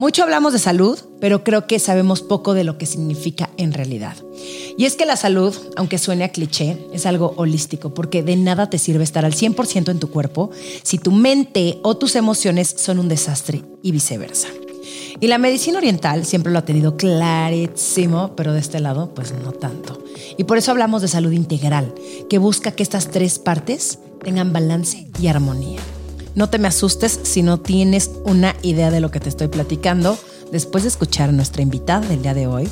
Mucho hablamos de salud, pero creo que sabemos poco de lo que significa en realidad. Y es que la salud, aunque suene a cliché, es algo holístico, porque de nada te sirve estar al 100% en tu cuerpo si tu mente o tus emociones son un desastre y viceversa. Y la medicina oriental siempre lo ha tenido clarísimo, pero de este lado, pues no tanto. Y por eso hablamos de salud integral, que busca que estas tres partes tengan balance y armonía. No te me asustes si no tienes una idea de lo que te estoy platicando. Después de escuchar a nuestra invitada del día de hoy,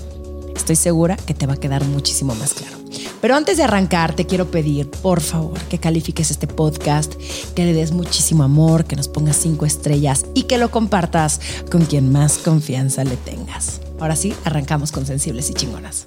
estoy segura que te va a quedar muchísimo más claro. Pero antes de arrancar, te quiero pedir, por favor, que califiques este podcast, que le des muchísimo amor, que nos pongas cinco estrellas y que lo compartas con quien más confianza le tengas. Ahora sí, arrancamos con sensibles y chingonas.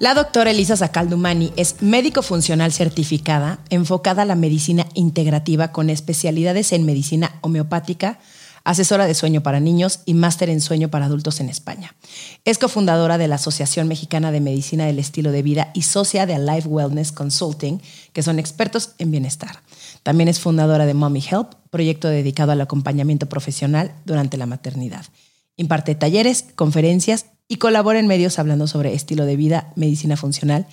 La doctora Elisa Sacaldumani es médico funcional certificada, enfocada a la medicina integrativa con especialidades en medicina homeopática, asesora de sueño para niños y máster en sueño para adultos en España. Es cofundadora de la Asociación Mexicana de Medicina del Estilo de Vida y socia de Life Wellness Consulting, que son expertos en bienestar. También es fundadora de Mommy Help, proyecto dedicado al acompañamiento profesional durante la maternidad. Imparte talleres, conferencias y colabora en medios hablando sobre estilo de vida, medicina funcional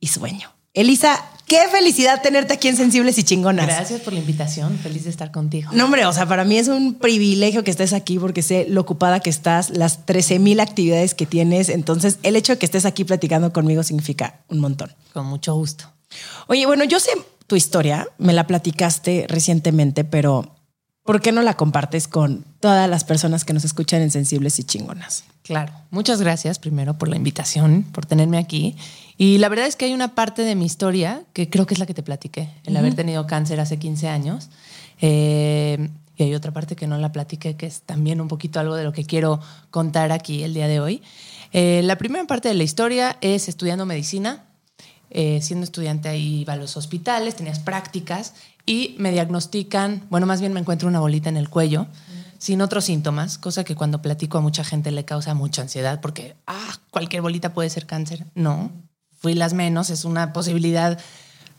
y sueño. Elisa, qué felicidad tenerte aquí en Sensibles y Chingonas. Gracias por la invitación, feliz de estar contigo. No, hombre, o sea, para mí es un privilegio que estés aquí porque sé lo ocupada que estás, las 13 mil actividades que tienes. Entonces, el hecho de que estés aquí platicando conmigo significa un montón. Con mucho gusto. Oye, bueno, yo sé tu historia, me la platicaste recientemente, pero ¿por qué no la compartes con todas las personas que nos escuchan en Sensibles y Chingonas? Claro, muchas gracias primero por la invitación, por tenerme aquí. Y la verdad es que hay una parte de mi historia que creo que es la que te platiqué, el haber tenido cáncer hace 15 años. Eh, y hay otra parte que no la platiqué, que es también un poquito algo de lo que quiero contar aquí el día de hoy. Eh, la primera parte de la historia es estudiando medicina. Eh, siendo estudiante ahí iba a los hospitales, tenías prácticas y me diagnostican, bueno, más bien me encuentro una bolita en el cuello sin otros síntomas, cosa que cuando platico a mucha gente le causa mucha ansiedad porque, ah, cualquier bolita puede ser cáncer. No, fui las menos, es una posibilidad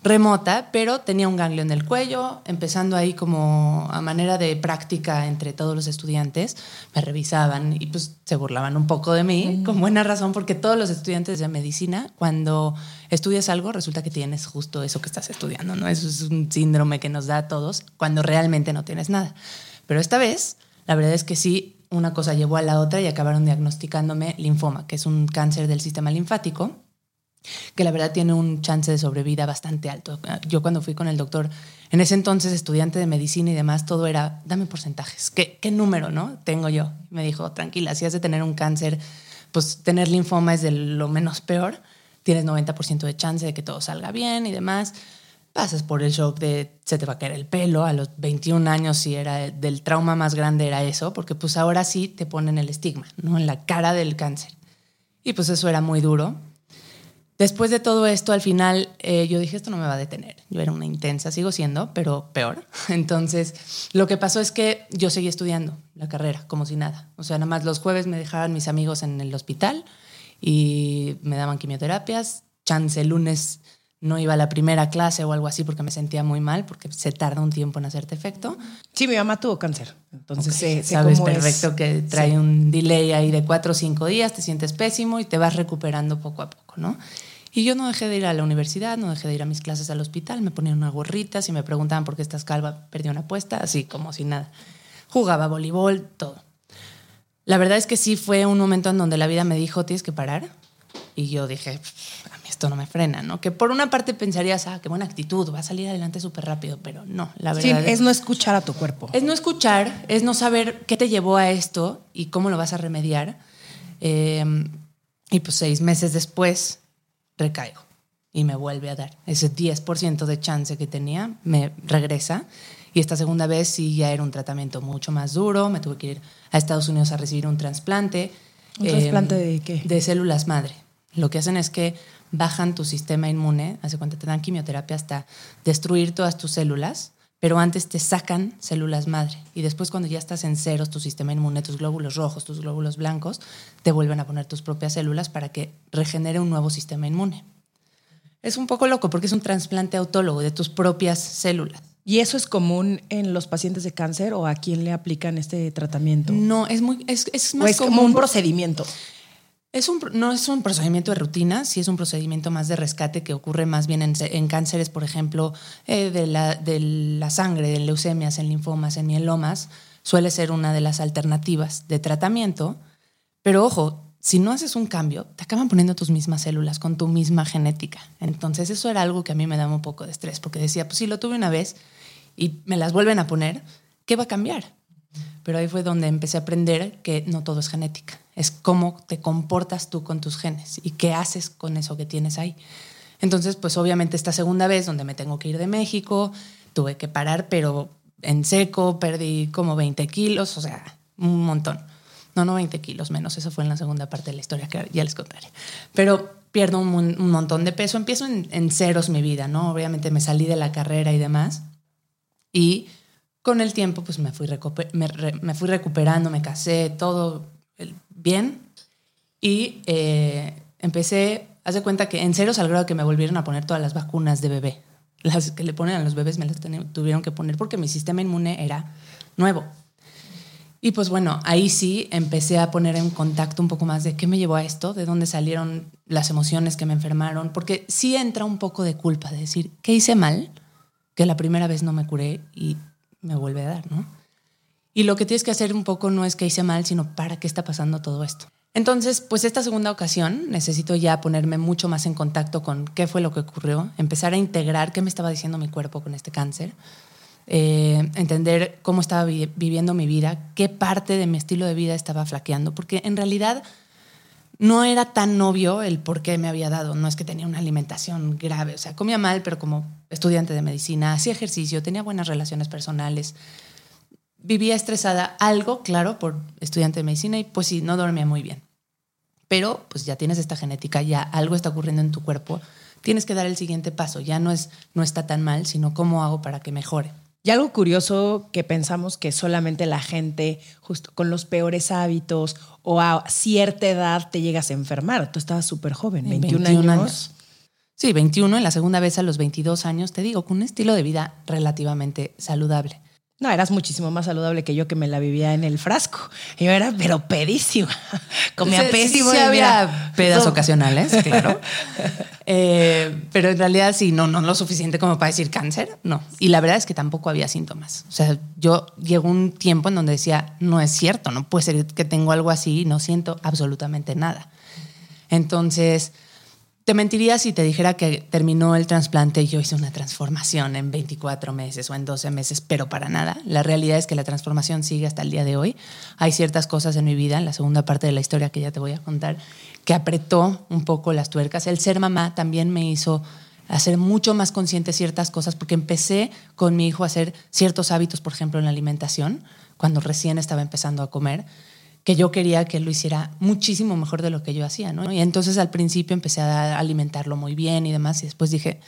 remota, pero tenía un ganglio en el cuello, empezando ahí como a manera de práctica entre todos los estudiantes, me revisaban y pues se burlaban un poco de mí, con buena razón, porque todos los estudiantes de medicina, cuando estudias algo, resulta que tienes justo eso que estás estudiando, ¿no? Eso es un síndrome que nos da a todos cuando realmente no tienes nada. Pero esta vez la verdad es que sí, una cosa llevó a la otra y acabaron diagnosticándome linfoma, que es un cáncer del sistema linfático, que la verdad tiene un chance de sobrevida bastante alto. Yo cuando fui con el doctor, en ese entonces estudiante de medicina y demás, todo era, dame porcentajes, ¿qué, qué número no tengo yo? Me dijo, tranquila, si has de tener un cáncer, pues tener linfoma es de lo menos peor, tienes 90% de chance de que todo salga bien y demás pasas por el shock de se te va a caer el pelo, a los 21 años si era del trauma más grande era eso, porque pues ahora sí te ponen el estigma, ¿no? En la cara del cáncer. Y pues eso era muy duro. Después de todo esto, al final eh, yo dije, esto no me va a detener. Yo era una intensa, sigo siendo, pero peor. Entonces, lo que pasó es que yo seguí estudiando la carrera, como si nada. O sea, nada más los jueves me dejaban mis amigos en el hospital y me daban quimioterapias. Chance lunes no iba a la primera clase o algo así porque me sentía muy mal, porque se tarda un tiempo en hacerte efecto. Sí, mi mamá tuvo cáncer. Entonces, sabes perfecto que trae un delay ahí de cuatro o cinco días, te sientes pésimo y te vas recuperando poco a poco, ¿no? Y yo no dejé de ir a la universidad, no dejé de ir a mis clases al hospital, me ponían una gorrita, si me preguntaban por qué estás calva, perdí una apuesta, así como si nada. Jugaba voleibol, todo. La verdad es que sí fue un momento en donde la vida me dijo, tienes que parar. Y yo dije, esto no me frena, ¿no? Que por una parte pensarías, ah, qué buena actitud, va a salir adelante súper rápido, pero no, la verdad. Sí, es, no escuchar a tu cuerpo. Es no escuchar, es no saber qué te llevó a esto y cómo lo vas a remediar. Em, y pues seis meses después recaigo y me vuelve a dar ese 10% de chance que tenía, me regresa Y esta segunda vez sí ya era un tratamiento mucho más duro, me tuve que ir a Estados Unidos a recibir un trasplante. ¿Un trasplante de qué? De células madre. Lo que hacen es que bajan tu sistema inmune, hace cuenta te dan quimioterapia hasta destruir todas tus células, pero antes te sacan células madre y después cuando ya estás en ceros, tu sistema inmune, tus glóbulos rojos, tus glóbulos blancos, te vuelven a poner tus propias células para que regenere un nuevo sistema inmune. Es un poco loco porque es un trasplante autólogo de tus propias células. ¿Y eso es común en los pacientes de cáncer o a quién le aplican este tratamiento? No, es muy es, es más ¿O es como un procedimiento. Es un, no es un procedimiento de rutina, sí es un procedimiento más de rescate que ocurre más bien en, en cánceres, por ejemplo, eh, de, la, de la sangre, en leucemias, en linfomas, en mielomas. Suele ser una de las alternativas de tratamiento. Pero ojo, si no haces un cambio, te acaban poniendo tus mismas células con tu misma genética. Entonces eso era algo que a mí me daba un poco de estrés, porque decía, pues si lo tuve una vez y me las vuelven a poner, ¿qué va a cambiar? Pero ahí fue donde empecé a aprender que no todo es genética, es cómo te comportas tú con tus genes y qué haces con eso que tienes ahí. Entonces, pues obviamente esta segunda vez donde me tengo que ir de México, tuve que parar, pero en seco, perdí como 20 kilos, o sea, un montón. No, no 20 kilos menos, eso fue en la segunda parte de la historia que ya les contaré. Pero pierdo un, montón de peso, empiezo en, ceros mi vida, ¿no? Obviamente me salí de la carrera y demás. Y con el tiempo, pues me fui, me fui recuperando, me casé, todo bien. Y eh, empecé, haz de cuenta que en ceros al grado que me volvieron a poner todas las vacunas de bebé. Las que le ponen a los bebés me las tuvieron que poner porque mi sistema inmune era nuevo. Y pues bueno, ahí sí empecé a poner en contacto un poco más de qué me llevó a esto, de dónde salieron las emociones que me enfermaron, porque sí entra un poco de culpa de decir, ¿qué hice mal? Que la primera vez no me curé y me vuelve a dar, ¿no? Y lo que tienes que hacer un poco no es que hice mal, sino para qué está pasando todo esto. Entonces, pues esta segunda ocasión necesito ya ponerme mucho más en contacto con qué fue lo que ocurrió, empezar a integrar qué me estaba diciendo mi cuerpo con este cáncer, eh, entender cómo estaba vi viviendo mi vida, qué parte de mi estilo de vida estaba flaqueando, porque en realidad no era tan obvio el por qué me había dado. No es que tenía una alimentación grave, o sea, comía mal, pero como estudiante de medicina, hacía ejercicio, tenía buenas relaciones personales, vivía estresada, algo, claro, por estudiante de medicina y pues sí, no dormía muy bien. Pero pues ya tienes esta genética, ya algo está ocurriendo en tu cuerpo, tienes que dar el siguiente paso, ya no es no está tan mal, sino cómo hago para que mejore. Y algo curioso que pensamos que solamente la gente justo con los peores hábitos o a cierta edad te llegas a enfermar. Tú estabas súper joven, 21, 21 años. Sí, 21, en la segunda vez a los 22 años, te digo, con un estilo de vida relativamente saludable. No, eras muchísimo más saludable que yo que me la vivía en el frasco. Yo era, pero pedísima. Comía sí, pésimo. Sí, había pedas ocasionales, claro. eh, pero en realidad sí, no, no lo suficiente como para decir cáncer, no. Y la verdad es que tampoco había síntomas. O sea, yo llegó un tiempo en donde decía, no es cierto, no puede ser que tengo algo así y no siento absolutamente nada. Entonces, te mentiría si te dijera que terminó el trasplante y yo hice una transformación en 24 meses o en 12 meses, pero para nada. La realidad es que la transformación sigue hasta el día de hoy. Hay ciertas cosas en mi vida, en la segunda parte de la historia que ya te voy a contar, que apretó un poco las tuercas. El ser mamá también me hizo hacer mucho más consciente ciertas cosas, porque empecé con mi hijo a hacer ciertos hábitos, por ejemplo, en la alimentación, cuando recién estaba empezando a comer que yo quería que él lo hiciera muchísimo mejor de lo que yo hacía, ¿no? Y entonces al principio empecé a alimentarlo muy bien y demás, y después dije,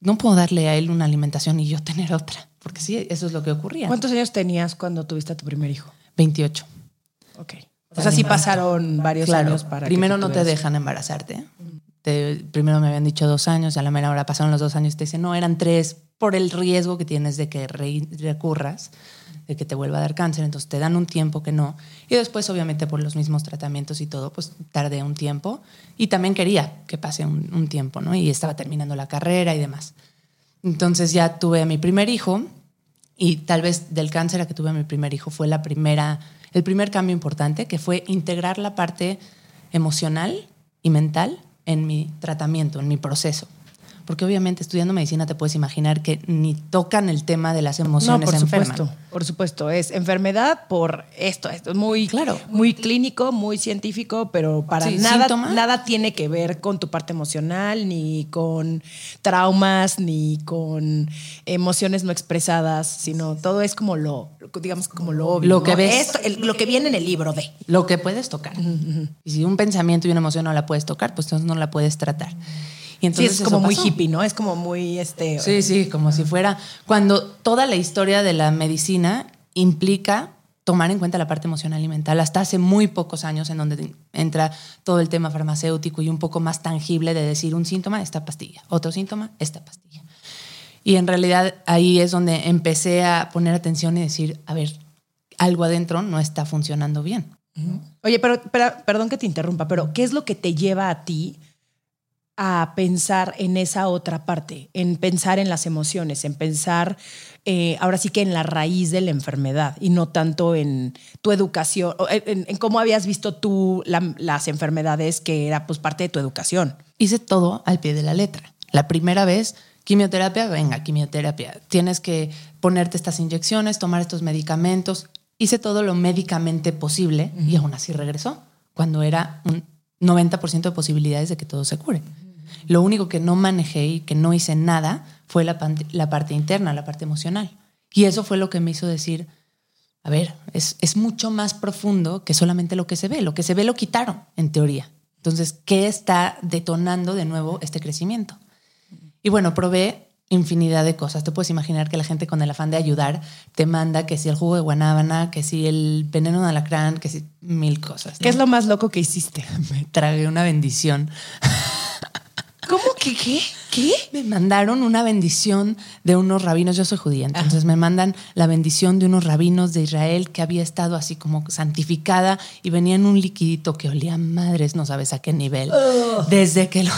no puedo darle a él una alimentación y yo tener otra, porque sí, eso es lo que ocurría. ¿Cuántos años tenías cuando tuviste a tu primer hijo? 28. Ok. O sea, sí pasaron varios claro, años para... Primero no te dejan embarazarte. Te, primero me habían dicho dos años, a la mera hora pasaron los dos años y te dicen, no, eran tres por el riesgo que tienes de que re recurras de que te vuelva a dar cáncer, entonces te dan un tiempo que no. Y después, obviamente, por los mismos tratamientos y todo, pues tardé un tiempo. Y también quería que pase un, un tiempo, ¿no? Y estaba terminando la carrera y demás. Entonces ya tuve a mi primer hijo y tal vez del cáncer a que tuve a mi primer hijo fue la primera, el primer cambio importante, que fue integrar la parte emocional y mental en mi tratamiento, en mi proceso porque obviamente estudiando medicina te puedes imaginar que ni tocan el tema de las No, emociones por enferman. supuesto, por supuesto. Es enfermedad por esto. Esto es muy, Claro. muy clínico, muy científico, pero para Sí, nada, síntoma. nada tiene que ver con tu parte emocional, ni con traumas, ni con emociones no expresadas, sino todo es como lo, digamos, como lo obvio. Lo que ¿no? ves. Esto, el- lo que viene en el libro de. Lo que puedes tocar. Y si un pensamiento y una emoción no la puedes tocar, pues entonces no la puedes tratar. Y Sí, entonces es como muy hippie, ¿no? Es como muy este. Sí, sí, como si fuera. Cuando toda la historia de la medicina implica tomar en cuenta la parte emocional y mental, hasta hace muy pocos años, en donde entra todo el tema farmacéutico y un poco más tangible de decir un síntoma, esta pastilla, otro síntoma, esta pastilla. Y en realidad ahí es donde empecé a poner atención y decir, a ver, algo adentro no está funcionando bien. Oye, pero, pero- perdón que te interrumpa, pero ¿qué es lo que te lleva a ti a pensar en esa otra parte, en pensar en las emociones, en pensar eh, ahora sí que en la raíz de la enfermedad y no tanto en tu educación, o en, en cómo habías visto tú la- las enfermedades que era pues parte de tu educación? hice todo al pie de la letra. La primera vez, quimioterapia, venga, quimioterapia. Tienes que ponerte estas inyecciones, tomar estos medicamentos. Hice todo lo médicamente posible y aún así regresó, cuando era un 90% de posibilidades de que todo se cure. Lo único que no manejé y que no hice nada fue la, parte interna, la parte emocional. Y eso fue lo que me hizo decir, a ver, es, es mucho más profundo que solamente lo que se ve. Lo que se ve lo quitaron, en teoría. Entonces, ¿qué está detonando de nuevo este crecimiento? Y bueno, probé infinidad de cosas. Te puedes imaginar que la gente con el afán de ayudar te manda que si el jugo de guanábana, que si el veneno de alacrán, que si mil cosas. ¿Qué es lo más loco que hiciste? Me tragué una bendición. ¿Cómo que qué? ¿Qué? Me mandaron una bendición de unos rabinos, yo soy judía, entonces me mandan la bendición de unos rabinos de Israel que había estado así como santificada y venía en un liquidito que olía madres, no sabes a qué nivel. Desde que lo,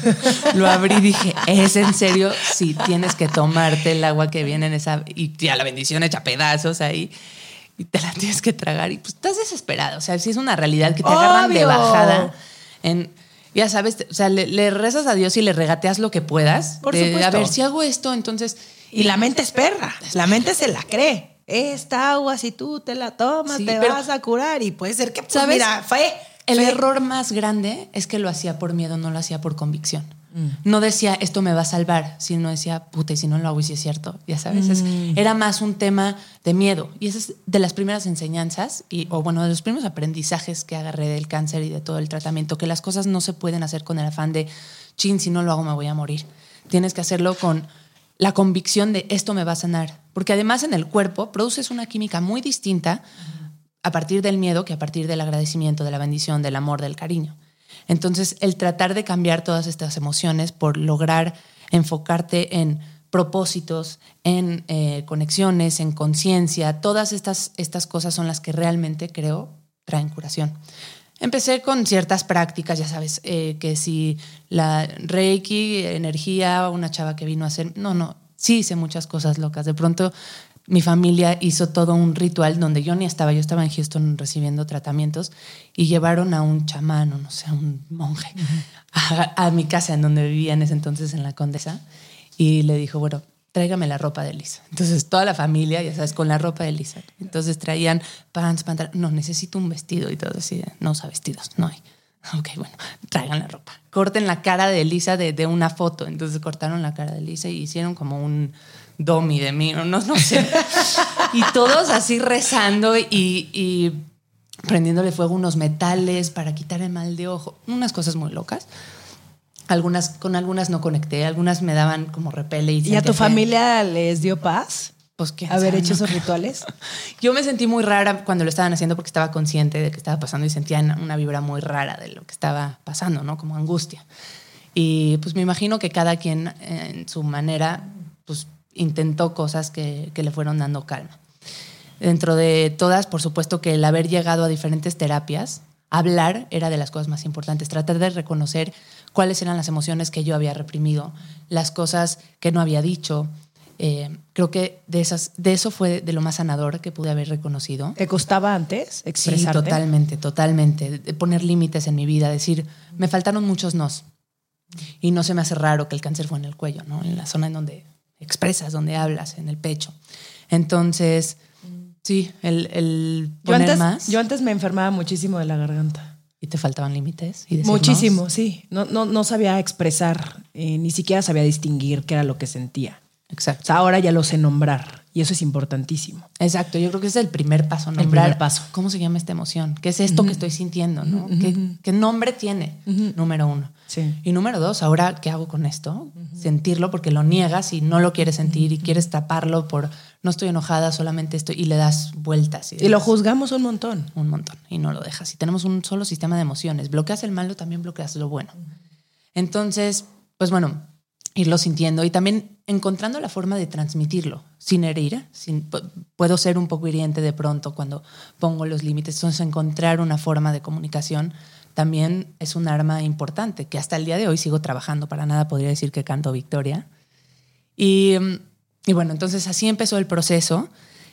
lo abrí dije, ¿es en serio? Sí, tienes que tomarte el agua que viene en esa... Y ya la bendición hecha pedazos ahí. Y te la tienes que tragar y pues estás desesperado. O sea, si es una realidad que te agarran de bajada en ya sabes, o sea, le, le rezas a Dios y le regateas lo que puedas. Por de, supuesto. A ver, si hago esto, entonces. Y la mente es perra, la mente se la cree. Esta agua, si tú te la tomas, Sí, te vas a curar y puede ser que, pues, ¿Sabes? mira, fue. El fue- error más grande es que lo hacía por miedo, no lo hacía por convicción. Mm. No decía, esto me va a salvar, sino decía, puta, y si no lo hago, y si es cierto, ya sabes. Es- Mm. era más un tema de miedo. Y esa es de las primeras enseñanzas, y, o bueno, de los primeros aprendizajes que agarré del cáncer y de todo el tratamiento, que las cosas no se pueden hacer con el afán de, chin, si no lo hago, me voy a morir. Tienes que hacerlo con la convicción de esto me va a sanar. Porque además en el cuerpo produces una química muy distinta a partir del miedo que a partir del agradecimiento, de la bendición, del amor, del cariño. Entonces, el tratar de cambiar todas estas emociones por lograr enfocarte en propósitos, en eh, conexiones, en conciencia, todas estas, estas cosas son las que realmente creo traen curación. Empecé con ciertas prácticas, ya sabes, eh, que si la Reiki, energía, una chava que vino a hacer, no, no, sí hice muchas cosas locas. De pronto mi familia hizo todo un ritual donde yo ni estaba, yo estaba en Houston recibiendo tratamientos y llevaron a un chamán, o no sé, a un monje, a, mi casa en donde vivía en ese entonces en la Condesa y le dijo, bueno, tráigame la ropa de Lisa. Entonces toda la familia, ya sabes, con la ropa de Lisa. Entonces traían pants, pantalones, no, necesito un vestido y todo así, no usa vestidos, no hay. Ok, bueno, traigan la ropa. Corten la cara de Lisa de una foto. Entonces cortaron la cara de Lisa y hicieron como un domi de mí, no, no, sé. y todos así rezando y, y prendiéndole fuego unos metales para quitar el mal de ojo. Unas cosas muy locas. Algunas, con algunas no conecté, algunas me daban como repele. ¿Y, ¿Y a tu que- familia les dio paz Pues quién haber hecho ¿no? esos rituales? Yo me sentí muy rara cuando lo estaban haciendo porque estaba consciente de que estaba pasando y sentía una vibra muy rara de lo que estaba pasando, ¿no? Como angustia. Y pues me imagino que cada quien eh, en su manera pues intentó cosas que, que le fueron dando calma. Dentro de todas, por supuesto que el haber llegado a diferentes terapias, hablar era de las cosas más importantes, tratar de reconocer cuáles eran las emociones que yo había reprimido, las cosas que no había dicho. Eh, creo que de, esas, de eso fue de lo más sanador que pude haber reconocido. ¿Te costaba antes Sí, expresarte? totalmente, totalmente. De poner límites en mi vida, decir, me faltaron muchos nos. Y no se me hace raro que el cáncer fue en el cuello, ¿no? En la zona en donde expresas, donde hablas, en el pecho. Entonces, sí, el, el Yo poner antes, más. yo antes me enfermaba muchísimo de la garganta. y te faltaban límites. y Muchísimo, sí. No, no, no sabía expresar, eh, ni siquiera sabía distinguir qué era lo que sentía. O Exacto. sea, ahora ya lo sé nombrar y eso es importantísimo. Exacto, yo creo que ese es el primer paso, El nombrar primer paso. cómo se llama esta emoción, qué es esto que estoy sintiendo, ¿no? ¿Qué, qué nombre tiene? Número uno. Sí. Y número dos, ahora, ¿qué hago con esto? Sentirlo porque lo niegas y no lo quieres sentir y quieres taparlo por no estoy enojada, solamente estoy y le das vueltas. Y lo juzgamos un montón. un montón y no lo dejas. Si tenemos un solo sistema de emociones, bloqueas el malo, también bloqueas lo bueno. Entonces, pues bueno, irlo sintiendo y también encontrando la forma de transmitirlo sin herir. Sin, pu- puedo ser un poco hiriente de pronto cuando pongo los límites. Entonces, encontrar una forma de comunicación también es un arma importante que hasta el día de hoy sigo trabajando. Para nada podría decir que canto victoria. Y, y bueno, entonces así empezó el proceso.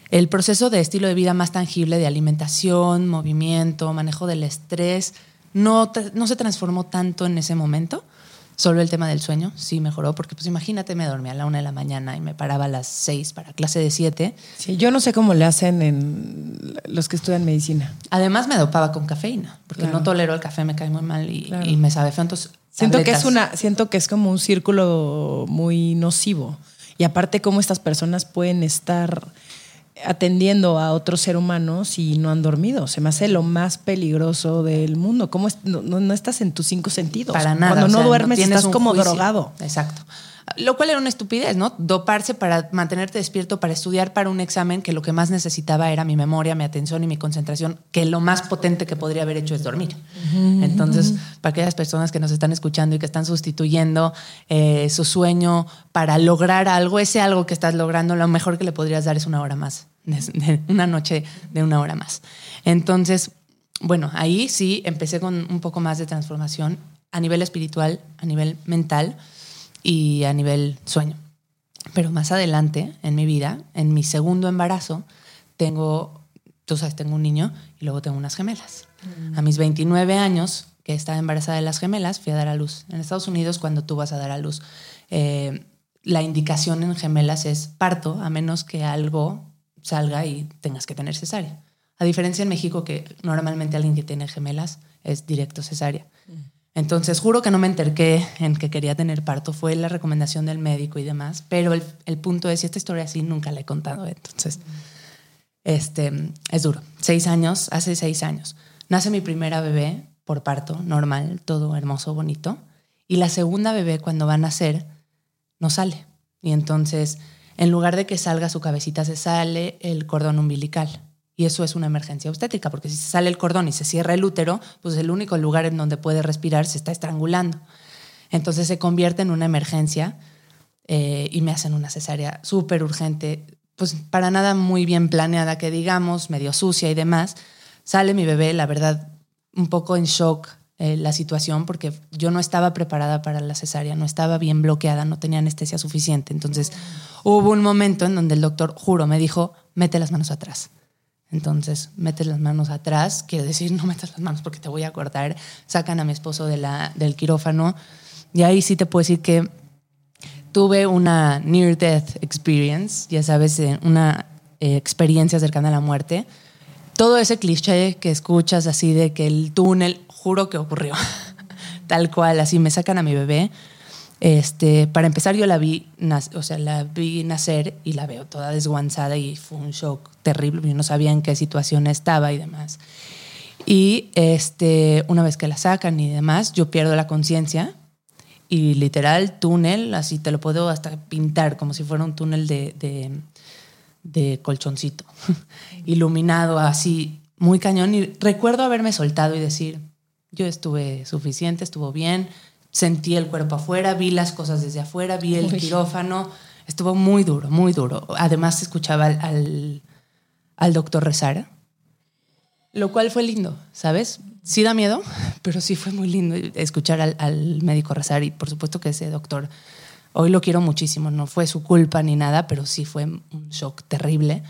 El proceso de estilo de vida más tangible de alimentación, movimiento, manejo del estrés, no, no se transformó tanto en ese momento. Solo el tema del sueño sí mejoró, porque pues imagínate, me dormía a la una de la mañana y me paraba a las seis para clase de siete. Sí, yo no sé cómo le hacen en los que estudian medicina. Además me dopaba con cafeína, porque Claro. no tolero el café, me cae muy mal y, Claro. y me sabe feo. Entonces, Siento que es una, siento que es como un círculo muy nocivo. Y aparte, cómo estas personas pueden estar atendiendo a otro ser humano si no han dormido. Se me hace lo más peligroso del mundo. ¿Cómo es- no, no- no estás en tus cinco sentidos? Para nada. Cuando o no sea, duermes estás como juicio. drogado. Exacto. Lo cual era una estupidez, ¿no? Doparse para mantenerte despierto, para estudiar para un examen que lo que más necesitaba era mi memoria, mi atención y mi concentración, que lo más potente que podría haber hecho es dormir. Entonces, para aquellas personas que nos están escuchando y que están sustituyendo eh, su sueño para lograr algo, ese algo que estás logrando, lo mejor que le podrías dar es una hora más, una noche de una hora más. Entonces, bueno, ahí sí empecé con un poco más de transformación a nivel espiritual, a nivel mental y a nivel sueño. Pero más adelante en mi vida, en mi segundo embarazo, tengo, tú sabes, tengo un niño y luego tengo unas gemelas. A mis 29 años, que estaba embarazada de las gemelas, fui a dar a luz. En Estados Unidos, cuando tú vas a dar a luz, eh, la indicación en gemelas es parto, a menos que algo salga y tengas que tener cesárea. A diferencia en México, que normalmente alguien que tiene gemelas es directo cesárea. Entonces, juro que no me enterqué en que quería tener parto, fue la recomendación del médico y demás, pero el, el punto es, y esta historia así nunca la he contado, entonces, este, es duro. Seis años, hace seis años, nace mi primera bebé por parto, normal, todo hermoso, bonito, y la segunda bebé cuando va a nacer, no sale. Y entonces, en lugar de que salga su cabecita, se sale el cordón umbilical. Y eso es una emergencia obstétrica, porque si se sale el cordón y se cierra el útero, pues el único lugar en donde puede respirar se está estrangulando. Entonces se convierte en una emergencia eh, y me hacen una cesárea súper urgente, pues para nada muy bien planeada, que digamos, medio sucia y demás. Sale mi bebé, la verdad, un poco en shock eh, la situación, porque yo no estaba preparada para la cesárea, no estaba bien bloqueada, no tenía anestesia suficiente. Entonces hubo un momento en donde el doctor, juro, me dijo, mete las manos atrás. Entonces, metes las manos atrás, quiere decir, no metas las manos porque te voy a cortar. Sacan a mi esposo de la, del quirófano. Y ahí sí te puedo decir que tuve una near death experience, ya sabes, eh, una eh, experiencia cercana a la muerte. Todo ese cliché que escuchas así de que el túnel, juro que ocurrió. Tal cual, así me sacan a mi bebé. Este, para empezar, yo la vi, o sea, la vi nacer y la veo toda desguanzada y fue un shock terrible. Yo no sabía en qué situación estaba y demás. Y este, una vez que la sacan y demás, yo pierdo la conciencia y literal túnel, así te lo puedo hasta pintar como si fuera un túnel de, de, de colchoncito, iluminado así, muy cañón. Y recuerdo haberme soltado y decir, yo estuve suficiente, estuvo bien, sentí el cuerpo afuera, vi las cosas desde afuera, vi el Uy. quirófano, estuvo muy duro, muy duro. Además escuchaba al, al, al doctor rezar, lo cual fue lindo, ¿sabes? Sí da miedo, pero sí fue muy lindo escuchar al, al médico rezar y por supuesto que ese doctor, hoy lo quiero muchísimo, no fue su culpa ni nada, pero sí fue un shock terrible.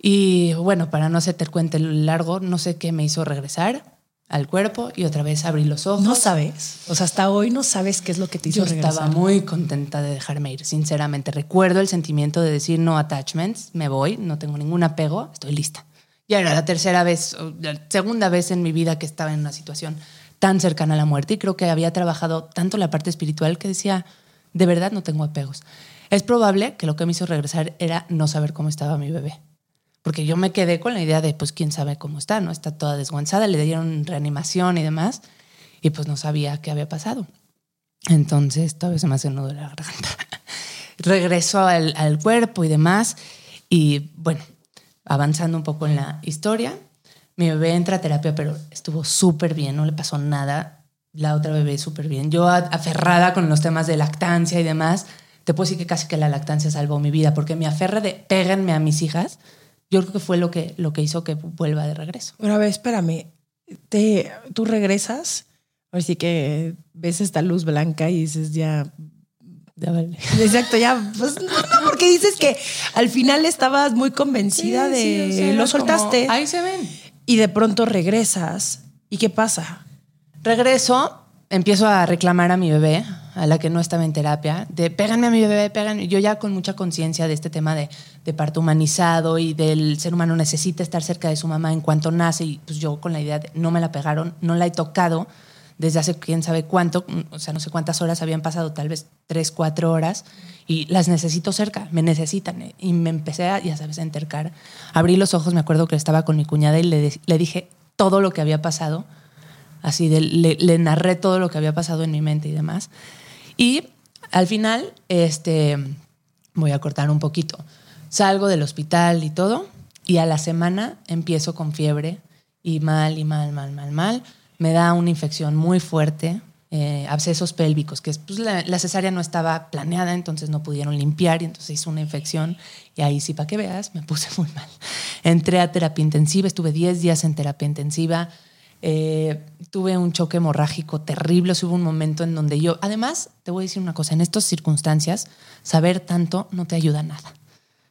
Y bueno, para no hacerte el cuento largo, no sé qué me hizo regresar. Al cuerpo y otra vez abrí los ojos. No sabes. O sea, hasta hoy no sabes qué es lo que te hizo Yo regresar. estaba muy contenta de dejarme ir, sinceramente. Recuerdo el sentimiento de decir no attachments, me voy, no tengo ningún apego, estoy lista. Ya era la tercera vez, la segunda vez en mi vida que estaba en una situación tan cercana a la muerte y creo que había trabajado tanto la parte espiritual que decía, de verdad no tengo apegos. Es probable que lo que me hizo regresar era no saber cómo estaba mi bebé. Porque yo me quedé con la idea de, pues, quién sabe cómo está, ¿no? Está toda desguanzada, le dieron reanimación y demás, y pues no sabía qué había pasado. Entonces, todavía se me hace un nudo en la garganta. Regresó al, al cuerpo y demás, y bueno, avanzando un poco en la historia, mi bebé entra a terapia, pero estuvo súper bien, no le pasó nada. La otra bebé súper bien. Yo aferrada con los temas de lactancia y demás, te puedo decir que casi que la lactancia salvó mi vida, porque mi aferre de péguenme a mis hijas, yo creo que fue lo que, lo que hizo que vuelva de regreso. Pero a ver, espérame. Te, tú regresas, ahora sí que ves esta luz blanca y dices ya. Exacto, ya. Pues no, no, porque dices que al final estabas muy convencida de. Sí, o sea, lo soltaste. como, Ahí se ven. Y de pronto regresas. ¿Y qué pasa? Regreso, empiezo a reclamar a mi bebé, a la que no estaba en terapia, de péganme a mi bebé, péganme. Yo ya con mucha conciencia de este tema de, de parto humanizado y del ser humano necesita estar cerca de su mamá en cuanto nace. Y pues yo con la idea de no me la pegaron, no la he tocado desde hace quién sabe cuánto, o sea, no sé cuántas horas habían pasado, tal vez tres, cuatro horas, y las necesito cerca, me necesitan. eh. Y me empecé a, ya sabes, a entercar. Abrí los ojos, me acuerdo que estaba con mi cuñada y le, le dije todo lo que había pasado así de, le, le narré todo lo que había pasado en mi mente y demás. Y al final, este, voy a cortar un poquito. Salgo del hospital y todo, y a la semana empiezo con fiebre y mal, y mal, mal, mal, mal. Me da una infección muy fuerte, eh, abscesos pélvicos, que es, pues, la, la cesárea no estaba planeada, entonces no pudieron limpiar y entonces hizo una infección. Y ahí sí, para que veas, me puse muy mal. Entré a terapia intensiva, estuve 10 días en terapia intensiva. Eh, tuve un choque hemorrágico terrible. o sea, Hubo un momento en donde yo, además, te voy a decir una cosa, en estas circunstancias, saber tanto no te ayuda a nada.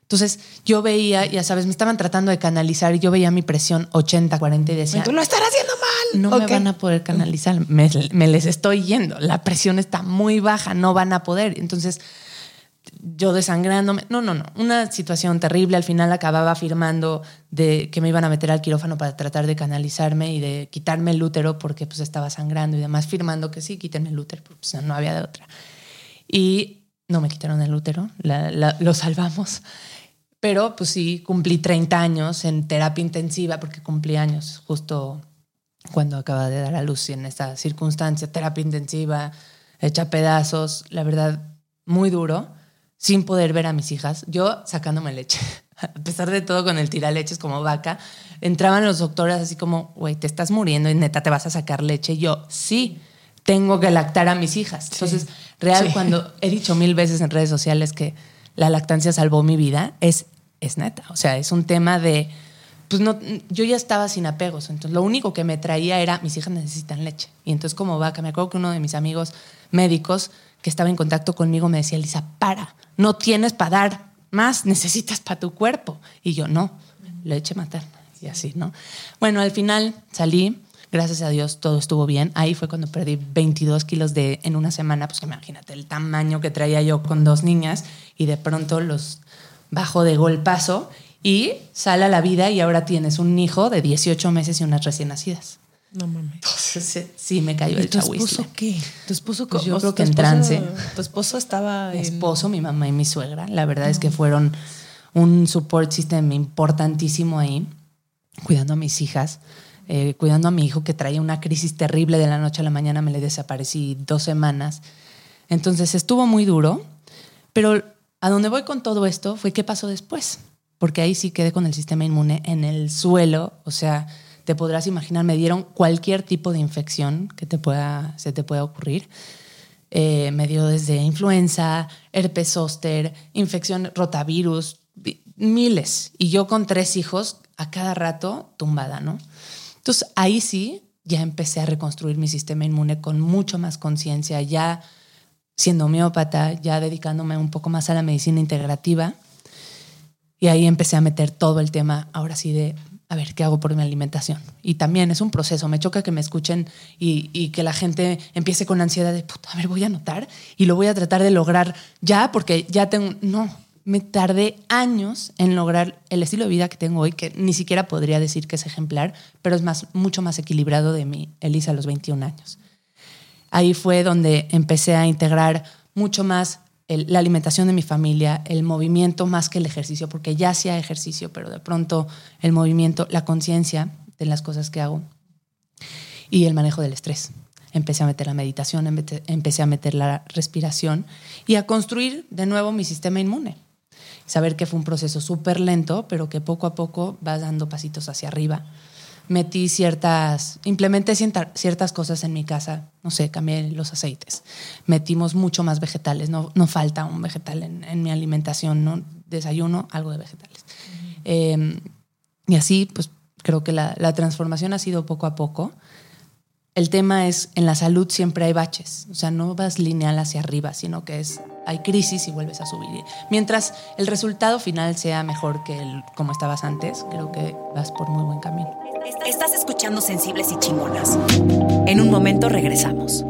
Entonces yo veía, ya sabes, me estaban tratando de canalizar y yo veía mi presión 80, 40 y decía, Tú lo estás haciendo mal. no me van a poder canalizar, me, me les estoy yendo, la presión está muy baja, no van a poder. Entonces yo desangrándome, no, no, no, una situación terrible. Al final acababa afirmando de que me iban a meter al quirófano para tratar de canalizarme y de quitarme el útero porque pues estaba sangrando y demás, firmando que sí, quítenme el útero, pues no había de otra. Y no me quitaron el útero, lo salvamos. Pero pues sí, cumplí 30 años en terapia intensiva porque cumplí años justo cuando acaba de dar a luz y en esta circunstancia, terapia intensiva, hecha pedazos, la verdad, muy duro, sin poder ver a mis hijas, yo sacándome leche. A pesar de todo, con el tiraleches como vaca, entraban los doctores así como, güey, te estás muriendo y neta te vas a sacar leche. Y yo, sí, tengo que lactar a mis hijas. Entonces, real, Sí. cuando he dicho mil veces en redes sociales que la lactancia salvó mi vida, es, es neta. O sea, es un tema de, pues no, yo ya estaba sin apegos. Entonces, lo único que me traía era, mis hijas necesitan leche. Y entonces, como vaca, me acuerdo que uno de mis amigos médicos que estaba en contacto conmigo me decía, Lisa, para, no tienes para dar más, necesitas para tu cuerpo. Y yo, no, leche materna. Y así, ¿no? Bueno, al final salí, gracias a Dios todo estuvo bien. Ahí fue cuando perdí 22 kilos de, en una semana, pues imagínate el tamaño que traía yo con dos niñas y de pronto los bajo de golpazo y sale a la vida y ahora tienes un hijo de 18 meses y unas recién nacidas. No mames. Entonces, sí me cayó ¿Y el tu chahuizle. esposo qué? Tu esposo Pues yo creo que tu en trance. Tu esposo estaba Mi en- esposo, mi mamá y mi suegra. La verdad es que fueron un support system importantísimo ahí, cuidando a mis hijas, eh, cuidando a mi hijo que traía una crisis terrible de la noche a la mañana, me le desaparecí dos semanas. Entonces estuvo muy duro, pero a donde voy con todo esto fue qué pasó después, porque ahí sí quedé con el sistema inmune en el suelo, o sea, te podrás imaginar, me dieron cualquier tipo de infección que te pueda, se te pueda ocurrir. Eh, me dio desde influenza, herpes zóster, infección rotavirus, vi- miles. Y yo con tres hijos a cada rato tumbada, ¿no? Entonces ahí sí ya empecé a reconstruir mi sistema inmune con mucho más conciencia, ya siendo homeópata, ya dedicándome un poco más a la medicina integrativa. Y ahí empecé a meter todo el tema, ahora sí, de a ver, ¿qué hago por mi alimentación? Y también es un proceso, me choca que me escuchen y, que la gente empiece con ansiedad de, puta, a ver, voy a anotar y lo voy a tratar de lograr ya porque ya tengo, no, me tardé años en lograr el estilo de vida que tengo hoy, que ni siquiera podría decir que es ejemplar, pero es más, mucho más equilibrado de mi Elisa a los 21 años. Ahí fue donde empecé a integrar mucho más la alimentación de mi familia, el movimiento más que el ejercicio, porque ya hacía ejercicio, pero de pronto el movimiento, la conciencia de las cosas que hago y el manejo del estrés. Empecé a meter la meditación, empecé a meter la respiración y a construir de nuevo mi sistema inmune. Saber que fue un proceso súper lento, pero que poco a poco va dando pasitos hacia arriba metí ciertas, implementé ciertas cosas en mi casa, no sé, cambié los aceites, metimos mucho más vegetales, no, no falta un vegetal en, mi alimentación, ¿no? desayuno, algo de vegetales. Em, y así, pues creo que la, la, transformación ha sido poco a poco. El tema es, en la salud siempre hay baches, o sea, no vas lineal hacia arriba, sino que es, hay crisis y vuelves a subir. Mientras el resultado final sea mejor que el, como estabas antes, creo que vas por muy buen camino. Estás escuchando Sensibles y Chingonas. En un momento regresamos.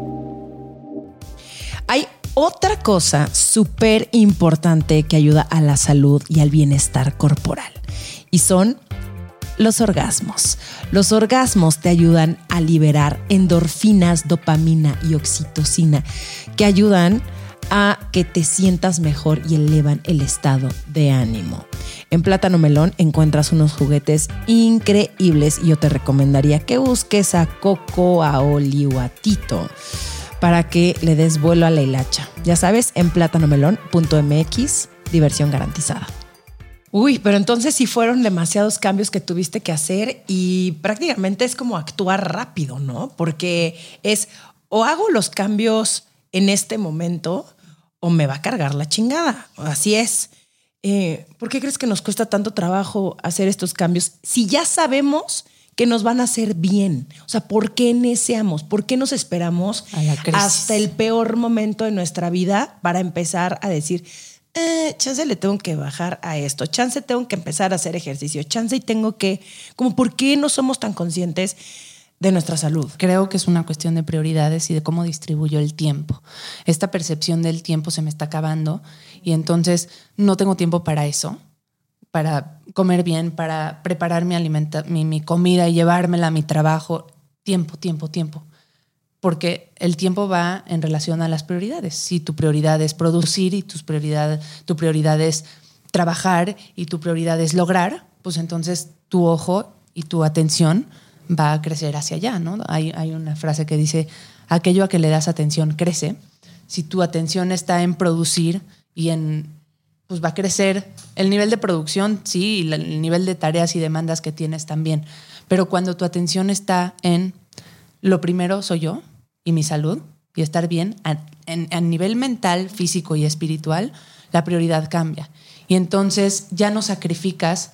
Hay otra cosa súper importante que ayuda a la salud y al bienestar corporal. Y son los orgasmos. Los orgasmos te ayudan a liberar endorfinas, dopamina y oxitocina, que ayudan a que te sientas mejor y elevan el estado de ánimo. En Plátano Melón encuentras unos juguetes increíbles y yo te recomendaría que busques a Coco, a Oli a para que le des vuelo a la hilacha. Ya sabes, en plátanomelón.mx, diversión garantizada. Uy, pero entonces sí fueron demasiados cambios que tuviste que hacer y prácticamente es como actuar rápido, ¿no? Porque es o hago los cambios en este momento o me va a cargar la chingada. Así es. Eh, ¿Por qué crees que nos cuesta tanto trabajo hacer estos cambios si ya sabemos que nos van a hacer bien? O sea, ¿por qué neceamos? ¿Por qué nos esperamos hasta el peor momento de nuestra vida para empezar a decir, eh, chance le tengo que bajar a esto, chance tengo que empezar a hacer ejercicio, chance y tengo que, como, ¿por qué no somos tan conscientes? De nuestra salud. Creo que es una cuestión de prioridades y de cómo distribuyo el tiempo. Esta percepción del tiempo se me está acabando y entonces no tengo tiempo para eso, para comer bien, para preparar mi, alimenta mi, mi comida y llevármela a mi trabajo. Tiempo, tiempo, tiempo. Porque el tiempo va en relación a las prioridades. Si tu prioridad es producir y tus prioridad, tu prioridad es trabajar y tu prioridad es lograr, pues entonces tu ojo y tu atención va a crecer hacia allá, ¿no? Hay, hay una frase que dice, aquello a que le das atención crece. Si tu atención está en producir y en, pues va a crecer el nivel de producción, sí, y el nivel de tareas y demandas que tienes también. Pero cuando tu atención está en, lo primero soy yo y mi salud y estar bien, a, a nivel mental, físico y espiritual, la prioridad cambia. Y entonces ya no sacrificas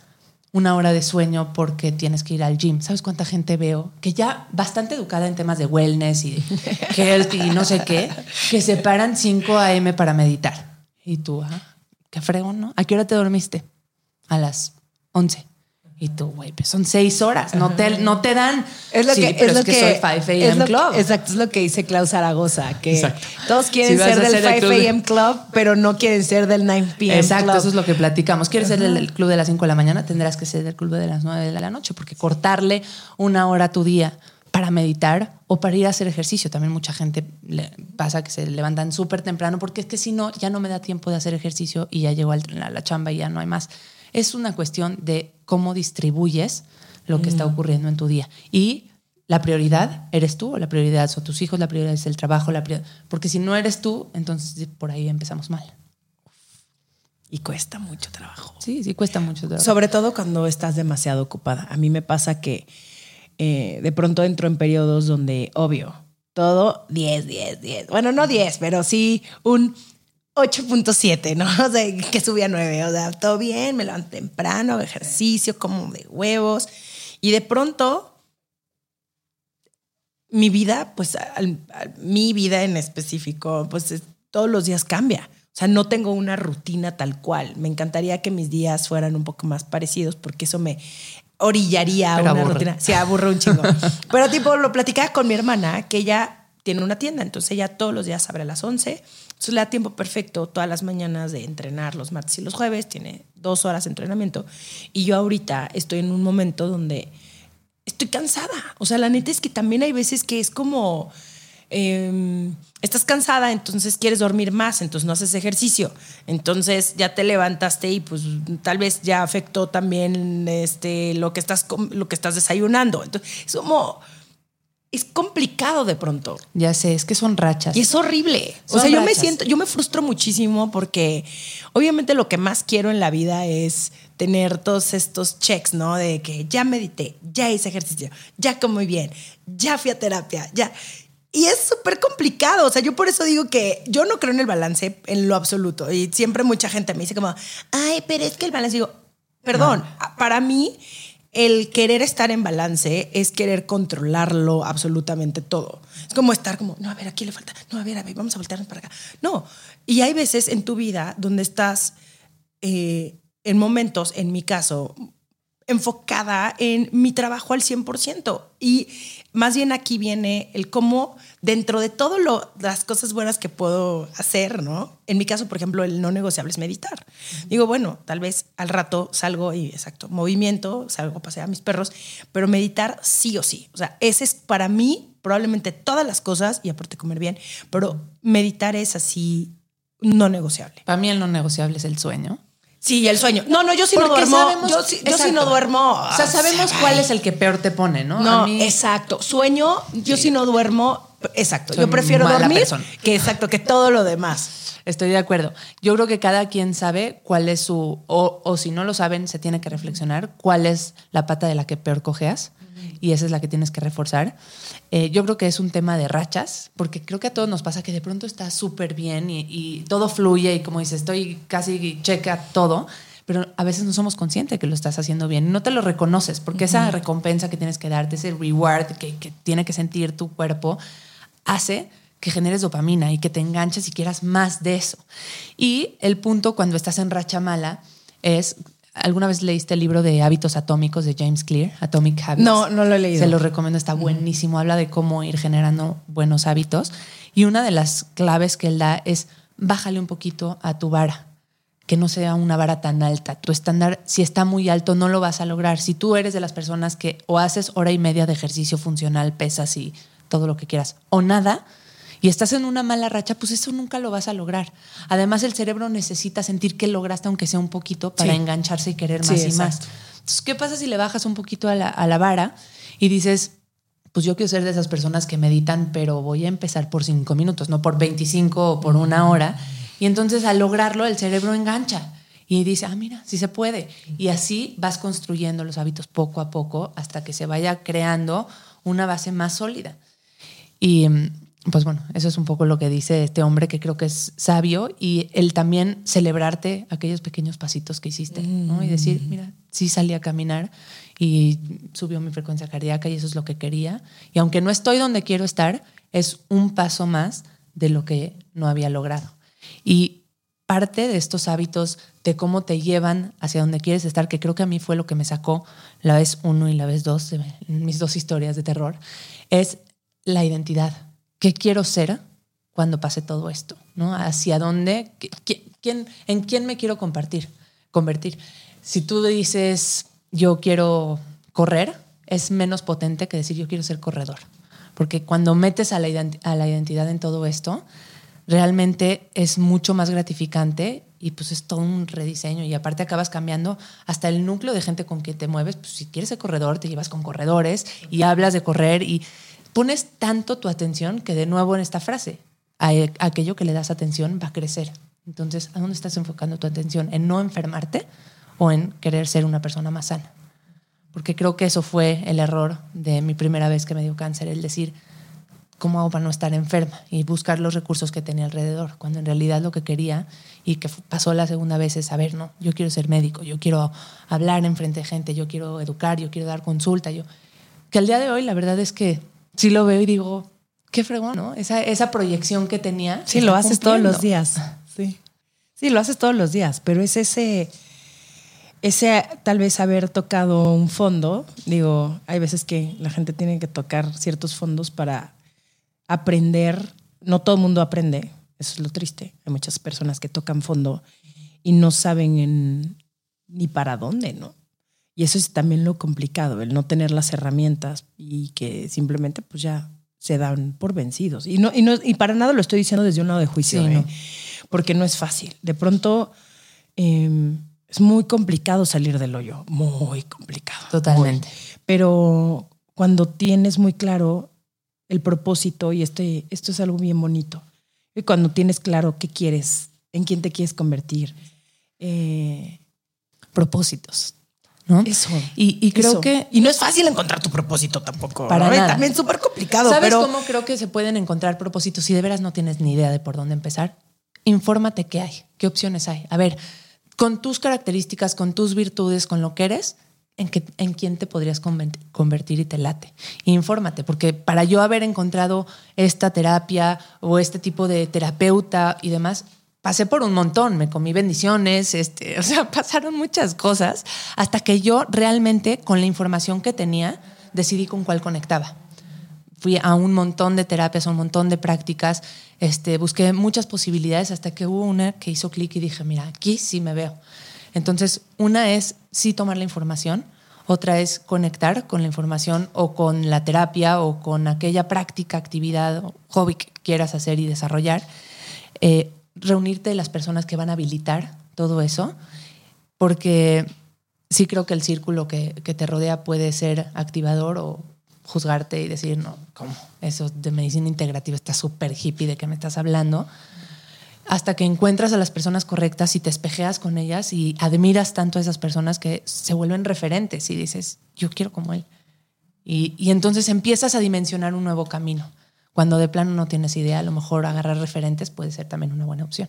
una hora de sueño porque tienes que ir al gym. ¿Sabes cuánta gente veo que ya bastante educada en temas de wellness y health y no sé qué, que se paran 5 a.m. para meditar? Y tú, ah, qué fregón, ¿no? ¿A qué hora te dormiste? A las 11. Y tú, güey, pues son seis horas, no te, no te dan. Es lo que, es, lo que, soy 5 a.m. Club. Exacto, es lo que dice Klaus Zaragoza, que todos quieren ser del 5 a.m. Club, pero no quieren ser del 9 p.m. Exacto, eso es lo que platicamos. ¿Quieres ser del club de las 5 de la mañana? Tendrás que ser del club de las 9 de la noche, porque cortarle una hora a tu día para meditar o para ir a hacer ejercicio. También mucha gente le pasa que se levantan súper temprano, porque es que si no, ya no me da tiempo de hacer ejercicio y ya llego a la chamba y ya no hay más. Es una cuestión de cómo distribuyes lo que está mm. ocurriendo en tu día. Y la prioridad eres tú, o la prioridad son tus hijos, la prioridad es el trabajo, la porque si no eres tú, entonces por ahí empezamos mal. Y cuesta mucho trabajo. Sí, sí, cuesta mucho trabajo. Sobre todo cuando estás demasiado ocupada. A mí me pasa que eh, de pronto entro en periodos donde, obvio, todo 10, 10, 10. Bueno, no 10, pero sí un 8.7, ¿no? O sea, que subía a 9. O sea, todo bien, me levanto temprano, ejercicio, como de huevos. Y de pronto, mi vida, pues mi vida en específico, pues todos los días cambia. O sea, no tengo una rutina tal cual. Me encantaría que mis días fueran un poco más parecidos porque eso me orillaría a una aburre. rutina. Sí, aburre un chingo. Pero tipo, lo platicaba con mi hermana, que ella tiene una tienda, entonces ella todos los días abre a las 11. Entonces le da tiempo perfecto todas las mañanas de entrenar los martes y los jueves, tiene dos horas de entrenamiento. Y yo ahorita estoy en un momento donde estoy cansada. O sea, la neta es que también hay veces que es como... eh, estás cansada, entonces quieres dormir más, entonces no haces ejercicio. Entonces ya te levantaste y pues tal vez ya afectó también este, lo, que estás, lo que estás desayunando. Entonces es como... Es complicado de pronto. Ya sé, es que son rachas. Y es horrible. O Son sea, yo me rachas. siento, yo me frustro muchísimo porque obviamente lo que más quiero en la vida es tener todos estos checks, ¿no? De que ya medité, ya hice ejercicio, ya comí bien, ya fui a terapia, ya. Y es súper complicado. O sea, yo por eso digo que yo no creo en el balance en lo absoluto. Y siempre mucha gente me dice como, ay, pero es que el balance. Digo, perdón, para mí el querer estar en balance es querer controlarlo absolutamente todo. Es como estar como, no, a ver, aquí le falta, no, a ver, a ver, vamos a voltearnos para acá. No, y hay veces en tu vida donde estás eh, en momentos, en mi caso, enfocada en mi trabajo al 100%. Y más bien aquí viene el cómo, dentro de todas las cosas buenas que puedo hacer, ¿no? En mi caso, por ejemplo, el no negociable es meditar. Digo, bueno, tal vez al rato salgo y, exacto, movimiento, salgo a pasear a mis perros, pero meditar sí o sí. O sea, ese es para mí probablemente todas las cosas, y aparte comer bien, pero meditar es así no negociable. Para mí el no negociable es el sueño. Sí, el sueño. No, no, yo sí no duermo. sabemos- yo, sí, yo sí no duermo. O sea, sabemos Ay. cuál es el que peor te pone, ¿no? No, mí- exacto. Sueño, yo sí no duermo. Exacto. Soy yo prefiero dormir persona. que exacto, que todo lo demás. Estoy de acuerdo. Yo creo que cada quien sabe cuál es su, o, o si no lo saben, se tiene que reflexionar cuál es la pata de la que peor cojeas y esa es la que tienes que reforzar. Eh, yo creo que es un tema de rachas, porque creo que a todos nos pasa que de pronto está súper bien y, y todo fluye y como dices, estoy casi checa todo, pero a veces no somos conscientes que lo estás haciendo bien. No te lo reconoces, porque esa recompensa que tienes que darte, ese reward que, que tiene que sentir tu cuerpo, hace que generes dopamina y que te enganches y quieras más de eso. Y el punto cuando estás en racha mala es, ¿alguna vez leíste el libro de hábitos atómicos de James Clear, Atomic Habits? No, no lo he leído. Se lo recomiendo, está buenísimo, habla de cómo ir generando buenos hábitos. Y una de las claves que él da es bájale un poquito a tu vara que no sea una vara tan alta. Tu estándar, si está muy alto, no lo vas a lograr. Si tú eres de las personas que o haces hora y media de ejercicio funcional, pesas y todo lo que quieras, o nada, y estás en una mala racha, pues eso nunca lo vas a lograr. Además, el cerebro necesita sentir que lograste, aunque sea un poquito, para Sí. engancharse y querer Sí, más y más. Entonces, ¿qué pasa si le bajas un poquito a la, a la vara y dices, pues yo quiero ser de esas personas que meditan, pero voy a empezar por cinco minutos, no por 25 o por una hora. Y entonces al lograrlo, el cerebro engancha y dice, ah, mira, sí se puede. Y así vas construyendo los hábitos poco a poco hasta que se vaya creando una base más sólida. Y mm, pues bueno, eso es un poco lo que dice este hombre que creo que es sabio y el también celebrarte aquellos pequeños pasitos que hiciste, ¿no? Y decir, mira, sí salí a caminar y subió mi frecuencia cardíaca y eso es lo que quería. Y aunque no estoy donde quiero estar, es un paso más de lo que no había logrado. Y parte de estos hábitos de cómo te llevan hacia donde quieres estar, que creo que a mí fue lo que me sacó la vez uno y la vez dos, mis dos historias de terror, es la identidad. ¿Qué quiero ser cuando pase todo esto? ¿no? ¿Hacia dónde? ¿Qui- qui- ¿Quién, ¿En quién me quiero compartir, convertir? Si tú dices, yo quiero correr, es menos potente que decir, yo quiero ser corredor. Porque cuando metes a la, a la identidad en todo esto, realmente es mucho más gratificante y pues es todo un rediseño y aparte acabas cambiando hasta el núcleo de gente con que te mueves, pues si quieres ser corredor te llevas con corredores y hablas de correr y pones tanto tu atención que de nuevo en esta frase, a aquello que le das atención va a crecer. Entonces, ¿a dónde estás enfocando tu atención? ¿En no enfermarte o en querer ser una persona más sana? Porque creo que eso fue el error de mi primera vez que me dio cáncer, el decir, ¿cómo hago para no estar enferma? Y buscar los recursos que tenía alrededor, cuando en realidad lo que quería y que pasó la segunda vez es saber, no, yo quiero ser médico, yo quiero hablar en frente de gente, yo quiero educar, yo quiero dar consulta, yo... Que al día de hoy la verdad es que sí lo veo y digo, qué fregón, ¿no? Esa, esa proyección que tenía. Sí, lo haces todos los días. Sí. Sí, lo haces todos los días, pero es ese, ese tal vez haber tocado un fondo. Digo, hay veces que la gente tiene que tocar ciertos fondos para aprender. No todo el mundo aprende, eso es lo triste. Hay muchas personas que tocan fondo y no saben en, ni para dónde, ¿no? Y eso es también lo complicado, el no tener las herramientas y que simplemente pues ya se dan por vencidos. Y, no, y, no, y para nada lo estoy diciendo desde un lado de juicio, Sí, no. porque no es fácil. De pronto eh, es muy complicado salir del hoyo, muy complicado. Totalmente. Muy. Pero cuando tienes muy claro el propósito, y este, esto es algo bien bonito, y cuando tienes claro qué quieres, en quién te quieres convertir, eh, Propósitos. ¿No? eso. Y, y creo eso. que Y no es fácil encontrar tu propósito tampoco. Para ¿no? Nada. También súper complicado, ¿Sabes pero... cómo creo que se pueden encontrar propósitos si de veras no tienes ni idea de por dónde empezar? Infórmate qué hay, qué opciones hay. A ver, con tus características, con tus virtudes, con lo que eres, ¿en, qué, en quién te podrías convertir y te late? Infórmate, porque para yo haber encontrado esta terapia o este tipo de terapeuta y demás, pasé por un montón, me comí bendiciones, este, o sea, pasaron muchas cosas hasta que yo realmente con la información que tenía decidí con cuál conectaba fui a un montón de terapias, a un montón de prácticas, este, busqué muchas posibilidades hasta que hubo una que hizo clic y dije, mira, aquí sí me veo. Entonces, una es sí tomar la información, otra es conectar con la información o con la terapia o con aquella práctica, actividad hobby que quieras hacer y desarrollar. Eh, reunirte las personas que van a habilitar todo eso, porque sí creo que el círculo que, que te rodea puede ser activador o juzgarte y decir, no, ¿cómo? Eso de medicina integrativa está súper hippie, ¿de qué me estás hablando? Hasta que encuentras a las personas correctas y te espejeas con ellas y admiras tanto a esas personas que se vuelven referentes y dices, yo quiero como él. Y, y entonces empiezas a dimensionar un nuevo camino. Cuando de plano no tienes idea, a lo mejor agarrar referentes puede ser también una buena opción.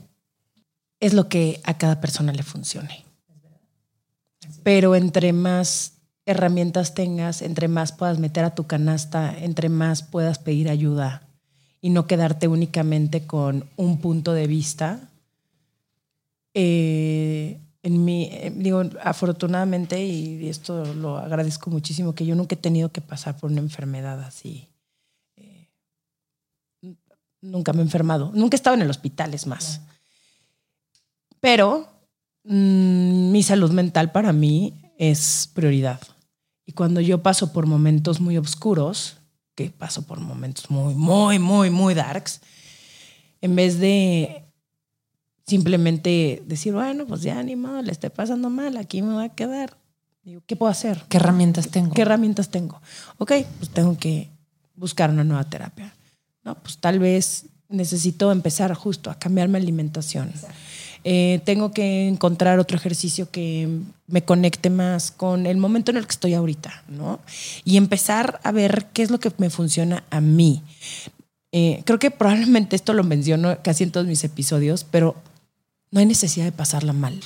es lo que a cada persona le funcione. Pero entre más herramientas tengas, entre más puedas meter a tu canasta, entre más puedas pedir ayuda y no quedarte únicamente con un punto de vista. eh, en mi, eh, digo, afortunadamente, y esto lo agradezco muchísimo, que yo nunca he tenido que pasar por una enfermedad así. Nunca me he enfermado, nunca he estado en el hospital, es más. Pero mm, mi salud mental para mí es prioridad. Y cuando yo paso por momentos muy oscuros, que paso por momentos muy, muy, muy, muy darks, en vez de simplemente decir, bueno, pues ya ni modo, le estoy pasando mal, aquí me voy a quedar. Digo, ¿qué puedo hacer? ¿Qué herramientas tengo? ¿Qué herramientas tengo? Ok, pues tengo que buscar una nueva terapia. No, pues tal vez necesito empezar justo a cambiar mi alimentación. Eh, tengo que encontrar otro ejercicio que me conecte más con el momento en el que estoy ahorita, ¿no? Y empezar a ver qué es lo que me funciona a mí. Eh, creo que probablemente esto lo menciono casi en todos mis episodios, pero no hay necesidad de pasarla mal.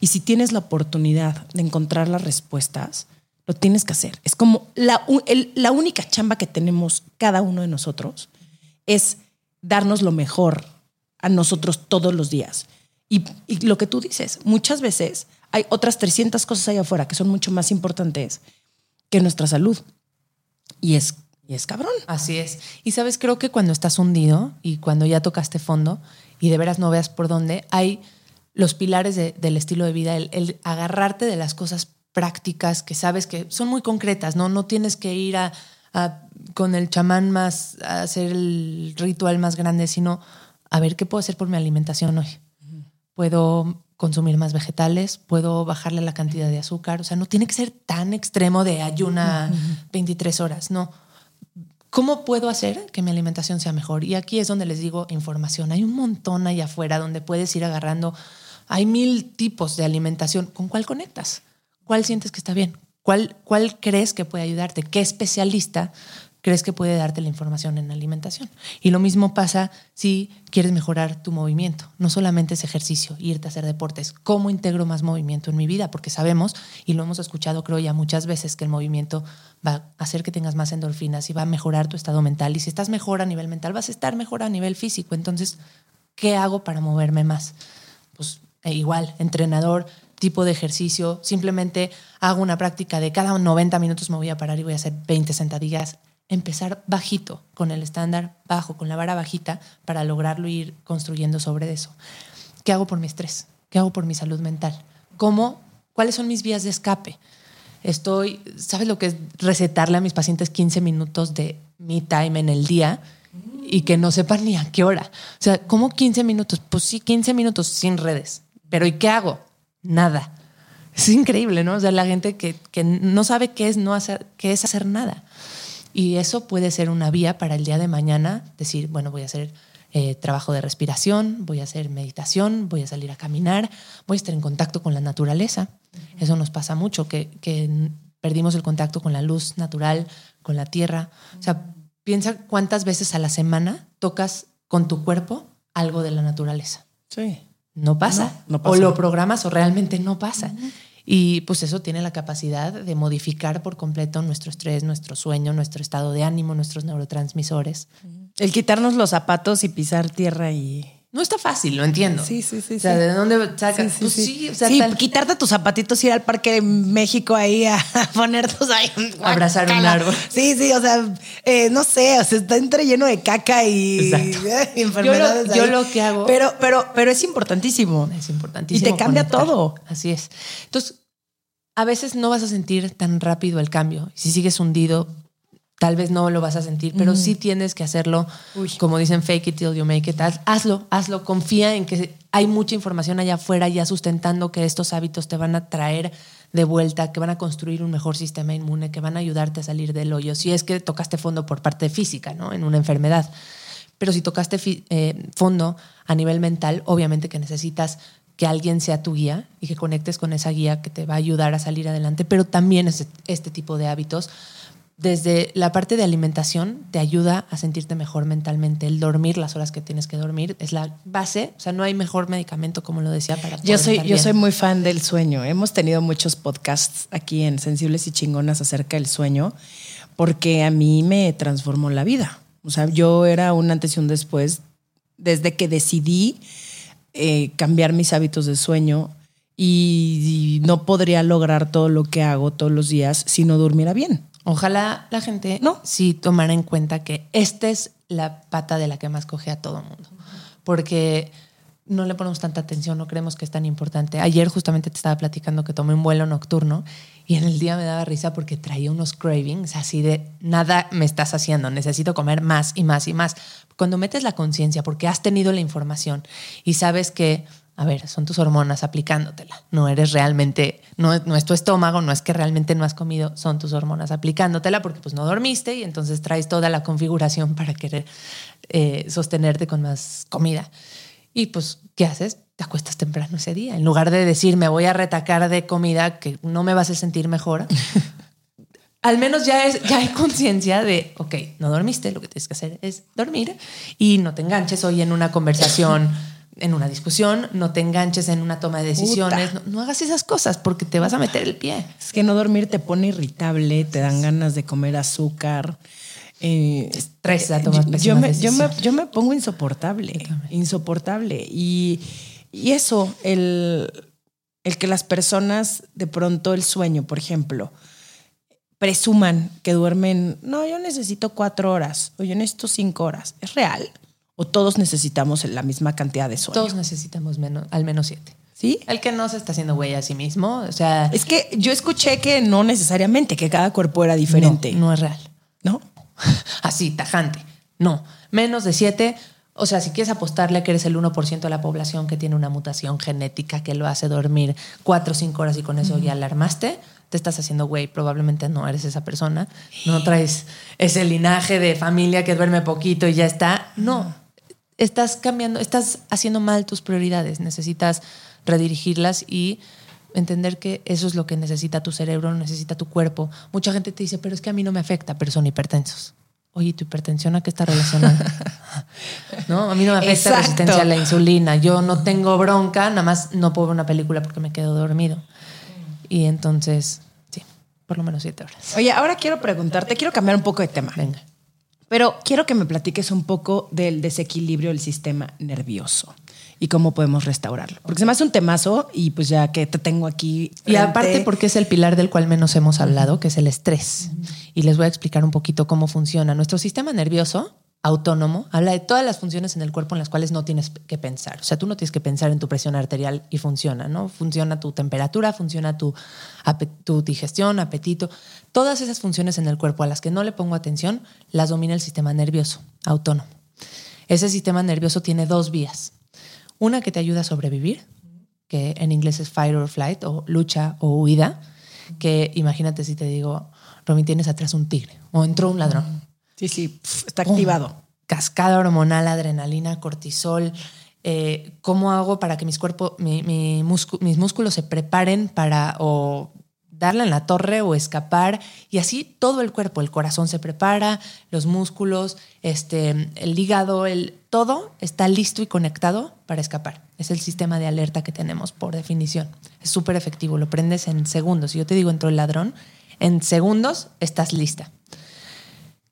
Y si tienes la oportunidad de encontrar las respuestas, lo tienes que hacer. Es como la, la única chamba que tenemos cada uno de nosotros es darnos lo mejor a nosotros todos los días. Y, y lo que tú dices, muchas veces hay otras 300 cosas allá afuera que son mucho más importantes que nuestra salud. Y es, y es cabrón. Así es. Y sabes, creo que cuando estás hundido y cuando ya tocaste fondo y de veras no veas por dónde, hay los pilares de- del estilo de vida, el, el agarrarte de las cosas prácticas que sabes que son muy concretas, ¿no? No tienes que ir a, con el chamán más, hacer el ritual más grande, sino a ver qué puedo hacer por mi alimentación hoy. Puedo consumir más vegetales, puedo bajarle la cantidad de azúcar, o sea, no tiene que ser tan extremo de ayuna 23 horas, no. ¿Cómo puedo hacer que mi alimentación sea mejor? Y aquí es donde les digo información. Hay un montón allá afuera donde puedes ir agarrando. Hay mil tipos de alimentación. ¿Con cuál conectas? ¿Cuál sientes que está bien? ¿Cuál, crees que puede ayudarte? ¿Qué especialista crees que puede darte la información en alimentación? Y lo mismo pasa si quieres mejorar tu movimiento. No solamente es ejercicio, irte a hacer deportes. ¿Cómo integro más movimiento en mi vida? Porque sabemos, y lo hemos escuchado creo ya muchas veces, que el movimiento va a hacer que tengas más endorfinas y va a mejorar tu estado mental. Y si estás mejor a nivel mental, vas a estar mejor a nivel físico. Entonces, ¿qué hago para moverme más? Pues e igual, entrenador, tipo de ejercicio, simplemente hago una práctica de cada 90 minutos me voy a parar y voy a hacer 20 sentadillas. Empezar bajito, con el estándar bajo, con la vara bajita, para lograrlo ir construyendo sobre eso. ¿Qué hago por mi estrés? ¿Qué hago por mi salud mental? ¿Cómo? ¿Cuáles son mis vías de escape? Estoy, ¿sabes lo que es recetarle a mis pacientes 15 minutos de me time en el día? y que no sepan ni a qué hora. O sea, ¿cómo 15 minutos? Pues sí, 15 minutos sin redes. Pero ¿y qué hago? Nada. Es increíble, ¿no? O sea, la gente que, que no sabe qué es no hacer, qué es hacer nada. Y eso puede ser una vía para el día de mañana, decir, bueno, voy a hacer eh, trabajo de respiración, voy a hacer meditación, voy a salir a caminar, voy a estar en contacto con la naturaleza. Eso nos pasa mucho, que, que perdimos el contacto con la luz natural, con la tierra. O sea, Piensa cuántas veces a la semana tocas con tu cuerpo algo de la naturaleza. Sí. No pasa. No, no pasa. O lo programas o realmente no pasa. Y pues eso tiene la capacidad de modificar por completo nuestro estrés, nuestro sueño, nuestro estado de ánimo, nuestros neurotransmisores. El quitarnos los zapatos y pisar tierra y No está fácil, lo entiendo. Sí, sí, sí, O sea, sí. ¿de dónde sacas? Sí, Pues sí, o sea, Sí, tal- quitarte tus zapatitos, ir al parque de México ahí a ponertos ahí. Abrazar un árbol. Sí, sí, o sea, eh, no sé, o sea, está entre lleno de caca y, Exacto. y enfermedades. Yo lo- ahí. yo lo que hago- Pero, pero, pero es importantísimo. Es importantísimo. Y te cambia conectar. todo. Así es. Entonces, a veces no vas a sentir tan rápido el cambio. Si sigues hundido, tal vez no lo vas a sentir, pero sí tienes que hacerlo, Uy. como dicen, fake it till you make it. Haz- hazlo, hazlo. Confía en que hay mucha información allá afuera ya sustentando que estos hábitos te van a traer de vuelta, que van a construir un mejor sistema inmune, que van a ayudarte a salir del hoyo. Si es que tocaste fondo por parte física, ¿no? En una enfermedad. Pero si tocaste eh, fondo a nivel mental, obviamente que necesitas que alguien sea tu guía y que conectes con esa guía que te va a ayudar a salir adelante, pero también este, este tipo de hábitos. Desde la parte de alimentación te ayuda a sentirte mejor mentalmente. El dormir las horas que tienes que dormir es la base. O sea, no hay mejor medicamento, como lo decía, para Yo soy, estar yo bien. soy muy fan del sueño. Hemos tenido muchos podcasts aquí en Sensibles y Chingonas acerca del sueño, porque a mí me transformó la vida. O sea, yo era un antes y un después desde que decidí eh, cambiar mis hábitos de sueño y, y no podría lograr todo lo que hago todos los días si no durmiera bien. Ojalá la gente No. sí tomara en cuenta que esta es la pata de la que más coge a todo mundo. Porque no le ponemos tanta atención, no creemos que es tan importante. Ayer justamente te estaba platicando que tomé un vuelo nocturno y en el día me daba risa porque traía unos cravings así de nada me estás haciendo, necesito comer más y más y más. Cuando metes la conciencia porque has tenido la información y sabes que a ver, son tus hormonas aplicándotela. No eres realmente, no, no es tu estómago, no es que realmente no has comido, son tus hormonas aplicándotela porque pues no dormiste y entonces traes toda la configuración para querer eh, sostenerte con más comida. Y pues, ¿qué haces? Te acuestas temprano ese día. En lugar de decir, me voy a retacar de comida que no me vas a sentir mejor, al menos ya, es, ya hay conciencia de, ok, no dormiste, lo que tienes que hacer es dormir y no te enganches hoy en una conversación, en una discusión, no te enganches en una toma de decisiones, no, no hagas esas cosas porque te vas a meter el pie. Es que no dormir te pone irritable, te dan ganas de comer azúcar. Eh, Estresa, tomar yo, pésimas me, yo, me, yo me pongo insoportable, insoportable. Y, y eso, el, el que las personas de pronto el sueño, por ejemplo, presuman que duermen, no, yo necesito cuatro horas o yo necesito cinco horas. ¿Es real? ¿O todos necesitamos la misma cantidad de sueño? Todos necesitamos menos, al menos siete. ¿Sí? El que no se está haciendo güey a sí mismo, o sea, Es que yo escuché que no necesariamente, que cada cuerpo era diferente. no, no es real. ¿No? Así, tajante. No, menos de siete. O sea, si quieres apostarle que eres el 1% de la población que tiene una mutación genética que lo hace dormir cuatro o cinco horas y con eso ya alarmaste, te estás haciendo güey. Probablemente no eres esa persona. No traes ese linaje de familia que duerme poquito y ya está. No, estás cambiando, estás haciendo mal tus prioridades. Necesitas redirigirlas y entender que eso es lo que necesita tu cerebro, necesita tu cuerpo. Mucha gente te dice, pero es que a mí no me afecta, pero son hipertensos. Oye, ¿tu hipertensión a qué está relacionada? no, a mí no me afecta Exacto. resistencia a la insulina. Yo no tengo bronca, nada más no puedo ver una película porque me quedo dormido. Y entonces, sí, por lo menos siete horas. Oye, ahora quiero preguntarte, quiero cambiar un poco de tema, Venga. Pero quiero que me platiques un poco del desequilibrio del sistema nervioso y cómo podemos restaurarlo. Porque se me hace un temazo y pues ya que te tengo aquí. Y aparte porque es el pilar del cual menos hemos hablado, que es el estrés. Y les voy a explicar un poquito cómo funciona. Nuestro sistema nervioso autónomo habla de todas las funciones en el cuerpo en las cuales no tienes que pensar. O sea, tú no tienes que pensar en tu presión arterial y funciona, ¿no? Funciona tu temperatura, funciona tu, digestión, apetito. Todas esas funciones en el cuerpo a las que no le pongo atención las domina el sistema nervioso autónomo. Ese sistema nervioso tiene dos vías. Una que te ayuda a sobrevivir, que en inglés es fight or flight o lucha o huida, que imagínate si te digo, Romy, tienes atrás un tigre o entró un ladrón. Sí, sí, está activado. cascada hormonal, adrenalina, cortisol. Eh, ¿Cómo hago para que mis, cuerpos, mis músculos se preparen para o darle en la torre o escapar? Y así todo el cuerpo, el corazón se prepara, los músculos, este, el hígado, el, todo está listo y conectado para escapar. Es el sistema de alerta que tenemos por definición. Es súper efectivo, lo prendes en segundos. Si yo te digo entró el ladrón, en segundos estás lista.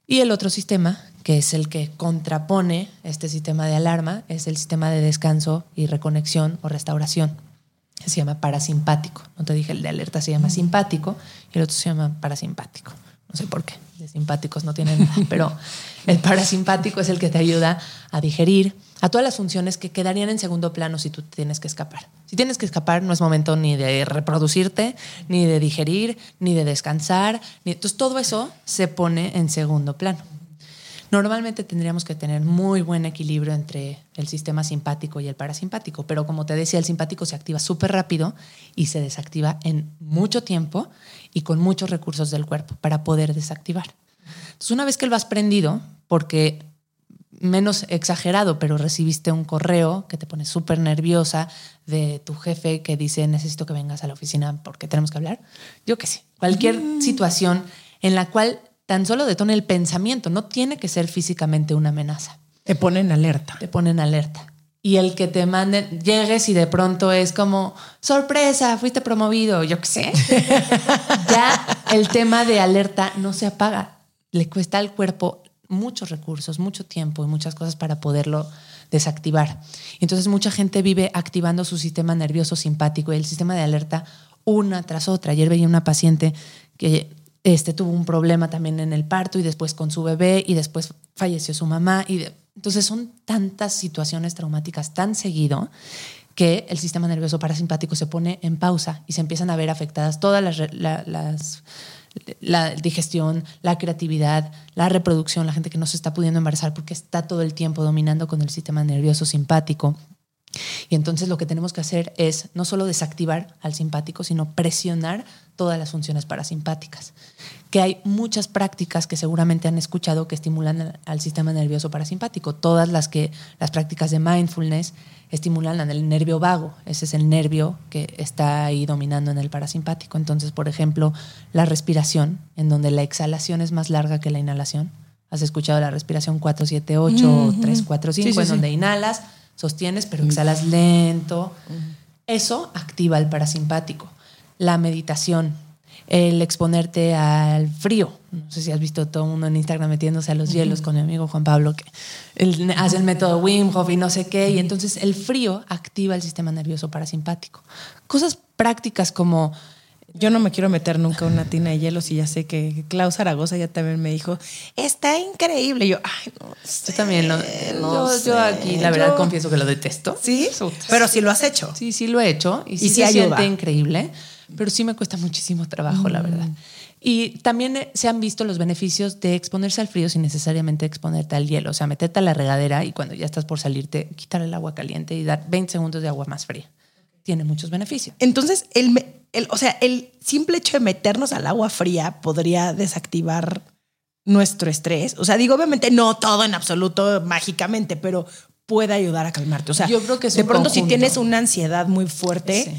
Y el otro sistema, que es el que contrapone este sistema de alarma, es el sistema de descanso y reconexión o restauración. Se llama parasimpático. No te dije, el de alerta se llama simpático y el otro se llama parasimpático. No sé por qué. De simpáticos no tienen nada, pero el parasimpático es el que te ayuda a digerir, a todas las funciones que quedarían en segundo plano si tú tienes que escapar. Si tienes que escapar, no es momento ni de reproducirte, ni de digerir, ni de descansar. Entonces todo eso se pone en segundo plano. Normalmente tendríamos que tener muy buen equilibrio entre el sistema simpático y el parasimpático, pero como te decía, el simpático se activa súper rápido y se desactiva en mucho tiempo y con muchos recursos del cuerpo para poder desactivar. Entonces, una vez que lo has prendido, porque menos exagerado, pero recibiste un correo que te pone súper nerviosa de tu jefe que dice necesito que vengas a la oficina porque tenemos que hablar. Yo qué sé, cualquier mm. situación en la cual tan solo detone el pensamiento, no tiene que ser físicamente una amenaza. Te ponen alerta. Te ponen alerta. Y el que te manden, llegues y de pronto es como, sorpresa, fuiste promovido, yo qué sé. ya el tema de alerta no se apaga. Le cuesta al cuerpo muchos recursos, mucho tiempo y muchas cosas para poderlo desactivar. Entonces mucha gente vive activando su sistema nervioso simpático y el sistema de alerta una tras otra. Ayer veía una paciente que este, tuvo un problema también en el parto y después con su bebé y después falleció su mamá. Y entonces son tantas situaciones traumáticas tan seguido que el sistema nervioso parasimpático se pone en pausa y se empiezan a ver afectadas todas las la digestión, la creatividad, la reproducción, la gente que no se está pudiendo embarazar porque está todo el tiempo dominando con el sistema nervioso simpático. Y entonces lo que tenemos que hacer es no solo desactivar al simpático, sino presionar todas las funciones parasimpáticas. Que hay muchas prácticas que seguramente han escuchado que estimulan al sistema nervioso parasimpático. Todas las que las prácticas de mindfulness estimulan el nervio vago. Ese es el nervio que está ahí dominando en el parasimpático. Entonces, por ejemplo, la respiración, en donde la exhalación es más larga que la inhalación. ¿Has escuchado la respiración 478 o 345, en donde inhalas, sostienes, pero exhalas lento? Eso activa el parasimpático. La meditación, el exponerte al frío. No sé si has visto todo el mundo en Instagram metiéndose a los hielos con mi amigo Juan Pablo, que hace el método Wim Hof y no sé qué, y entonces el frío activa el sistema nervioso parasimpático. Cosas prácticas como... Yo no me quiero meter nunca una tina de hielos y ya sé que Klaus Zaragoza ya también me dijo, está increíble. Y yo, ay, no Yo también lo, yo, aquí, la verdad, confieso que lo detesto. Sí, pero sí lo has hecho. Sí, sí lo he hecho. Y sí, se siente increíble pero sí me cuesta muchísimo trabajo, la verdad. Mm. Y también eh, se han visto los beneficios de exponerse al frío sin necesariamente exponerte al hielo. O sea, meterte a la regadera y cuando ya estás por salirte, quitar el agua caliente y dar 20 segundos de agua más fría. Tiene muchos beneficios. Entonces, el, el, o sea, el simple hecho de meternos al agua fría podría desactivar nuestro estrés. O sea, digo, obviamente no todo en absoluto mágicamente, pero puede ayudar a calmarte. O sea, yo creo que de pronto si tienes una ansiedad muy fuerte,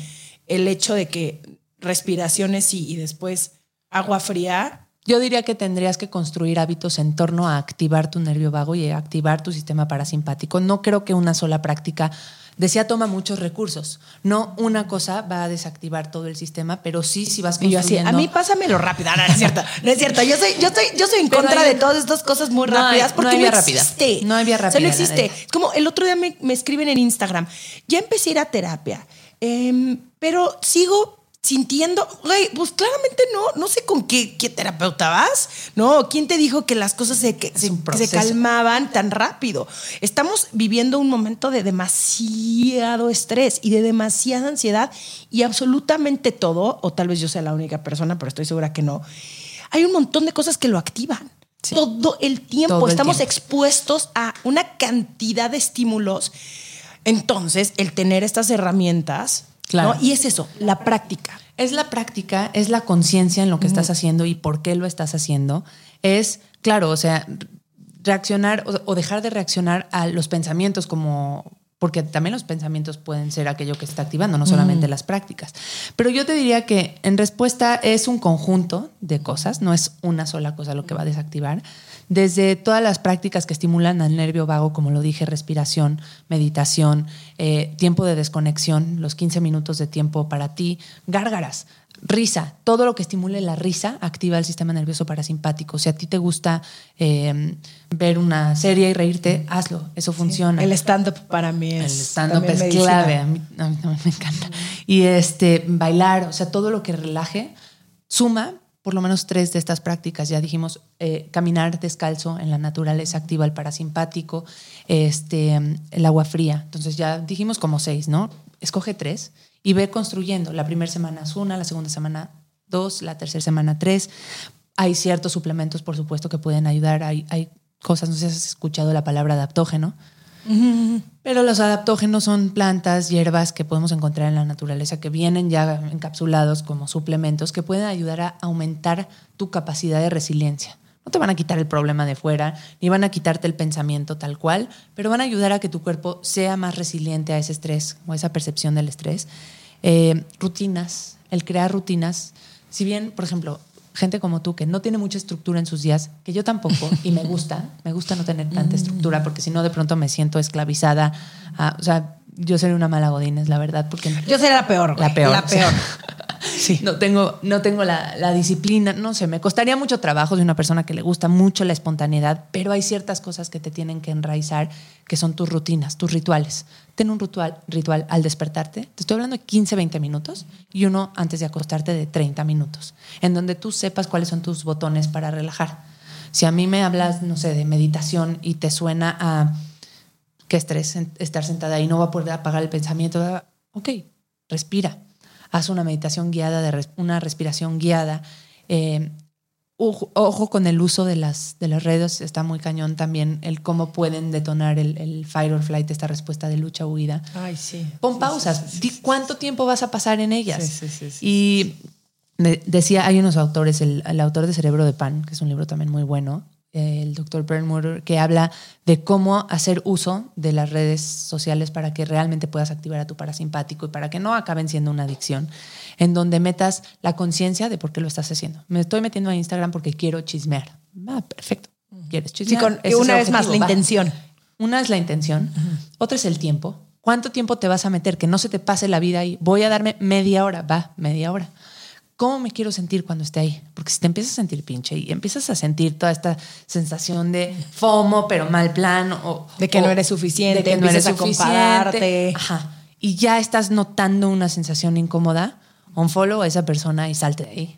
el hecho de que respiraciones y, y después agua fría. Yo diría que tendrías que construir hábitos en torno a activar tu nervio vago y activar tu sistema parasimpático. No creo que una sola práctica decía toma muchos recursos. No una cosa va a desactivar todo el sistema, pero sí si vas Y yo construyendo. así, a mí pásamelo rápido. No, no es cierto. No es cierto. Yo soy, yo soy, yo soy en Pero contra hay- de todas estas cosas muy No hay- rápidas no porque hay no, vía rápida. existe. No hay vía O sea, rápida, no existe. Es como el otro día me, me escriben en Instagram. Ya empecé a ir a terapia, em, pero sigo sintiendo, güey, pues claramente no, no sé con qué, qué terapeuta vas, ¿no? ¿Quién te dijo que las cosas se, que, se, calmaban tan rápido? Estamos viviendo un momento de demasiado estrés y de demasiada ansiedad y absolutamente todo, o tal vez yo sea la única persona, pero estoy segura que no, hay un montón de cosas que lo activan. Todo el tiempo Todo el estamos tiempo. expuestos a una cantidad de estímulos. Entonces, el tener estas herramientas, Claro. ¿no? y es eso, la práctica. Es la práctica, es la conciencia en lo que estás haciendo y por qué lo estás haciendo. Es, claro, o sea, reaccionar o, o dejar de reaccionar a los pensamientos como... Porque también los pensamientos pueden ser aquello que se está activando, no solamente las prácticas. Pero yo te diría que en respuesta es un conjunto de cosas, no es una sola cosa lo que va a desactivar. Desde todas las prácticas que estimulan al nervio vago, como lo dije, respiración, meditación, eh, tiempo de desconexión, los 15 minutos de tiempo para ti, gárgaras, risa, todo lo que estimule la risa activa el sistema nervioso parasimpático. Si a ti te gusta eh, ver una serie y reírte, hazlo, eso funciona. El stand-up para mí El es. stand-up también es medicina. clave, a mí, a mí también me encanta. Y este, bailar, o sea, todo lo que relaje, suma por lo menos tres de estas prácticas. Ya dijimos, eh, caminar descalzo en la naturaleza activa el parasimpático, este, el agua fría. Entonces ya dijimos como seis, ¿no? Escoge tres y ve construyendo. La primera semana es una, la segunda semana dos, la tercera semana tres. Hay ciertos suplementos, por supuesto, que pueden ayudar. Hay, hay cosas, no sé si has escuchado la palabra adaptógeno. Pero los adaptógenos son plantas, hierbas que podemos encontrar en la naturaleza que vienen ya encapsulados como suplementos que pueden ayudar a aumentar tu capacidad de resiliencia. No te van a quitar el problema de fuera, ni van a quitarte el pensamiento tal cual, pero van a ayudar a que tu cuerpo sea más resiliente a ese estrés o esa percepción del estrés. Eh, rutinas, el crear rutinas. Si bien, por ejemplo, gente como tú que no tiene mucha estructura en sus días, que yo tampoco, y me gusta, me gusta no tener tanta estructura, porque si no de pronto me siento esclavizada. a- o sea, yo sería una mala godines, la verdad, porque Yo sería la peor. güey, la peor. La o sea, peor. Sí. No tengo, no tengo la, la disciplina, no sé, me costaría mucho trabajo de una persona que le gusta mucho la espontaneidad, pero hay ciertas cosas que te tienen que enraizar, que son tus rutinas, tus rituales. Ten un ritual, ritual al despertarte, te estoy hablando de 15, 20 minutos, y uno antes de acostarte de 30 minutos, en donde tú sepas cuáles son tus botones para relajar. Si a mí me hablas, no sé, de meditación y te suena a qué estrés estar sentada ahí, no va a poder apagar el pensamiento. Ok, respira. Haz una meditación guiada, de res- una respiración guiada. Eh, ojo, ojo con el uso de las, de las redes, está muy cañón también el cómo pueden detonar el, el fight or flight, esta respuesta de lucha o huida. Ay, sí. Pon Sí, pausas. sí, sí, Di cuánto tiempo vas a pasar en ellas. Sí, sí, sí, sí, y me decía, hay unos autores, el, el autor de Cerebro de Pan, que es un libro también muy bueno, el doctor Perlmutter, que habla de cómo hacer uso de las redes sociales para que realmente puedas activar a tu parasimpático y para que no acaben siendo una adicción, en donde metas la conciencia de por qué lo estás haciendo. Me estoy metiendo a Instagram porque quiero chismear. Ah, perfecto. ¿Quieres Sí, chismear? con, es una vez más, la va. intención. Una es la intención, otra es el tiempo. ¿Cuánto tiempo te vas a meter? Que no se te pase la vida ahí. Voy a darme media hora, va, media hora. ¿Cómo me quiero sentir cuando esté ahí? Porque si te empiezas a sentir pinche y empiezas a sentir toda esta sensación de FOMO, pero mal plan, o De que o no eres suficiente, de que no eres a compararte. Ajá. Y ya estás notando una sensación incómoda, unfollow a esa persona y salte de ahí.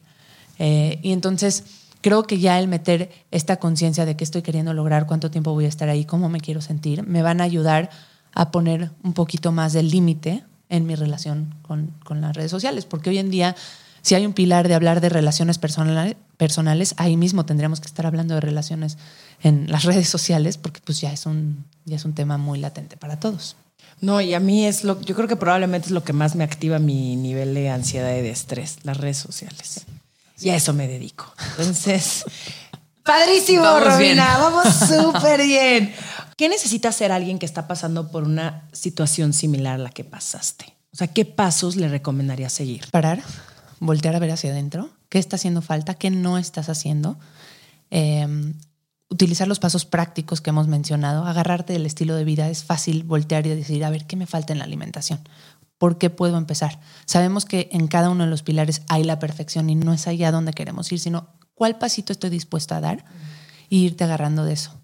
Eh, y entonces creo que ya el meter esta conciencia de qué estoy queriendo lograr, cuánto tiempo voy a estar ahí, cómo me quiero sentir, me van a ayudar a poner un poquito más del límite en mi relación con, con las redes sociales. Porque hoy en día, si hay un pilar de hablar de relaciones personales, personales, ahí mismo tendríamos que estar hablando de relaciones en las redes sociales, porque pues ya es un, ya es un tema muy latente para todos. No, y a mí es lo, yo creo que probablemente es lo que más me activa mi nivel de ansiedad y de estrés, las redes sociales. Y a eso me dedico. Entonces, padrísimo, Vamos Robina, bien. vamos súper bien. ¿Qué necesita hacer alguien que está pasando por una situación similar a la que pasaste? O sea, ¿qué pasos le recomendaría seguir? parar, voltear a ver hacia adentro, qué está haciendo falta, qué no estás haciendo. Eh, utilizar los pasos prácticos que hemos mencionado, agarrarte del estilo de vida, es fácil voltear y decir, a ver, ¿qué me falta en la alimentación? ¿Por qué puedo empezar? Sabemos que en cada uno de los pilares hay la perfección y no es allá donde queremos ir, sino cuál pasito estoy dispuesta a dar y irte agarrando de eso.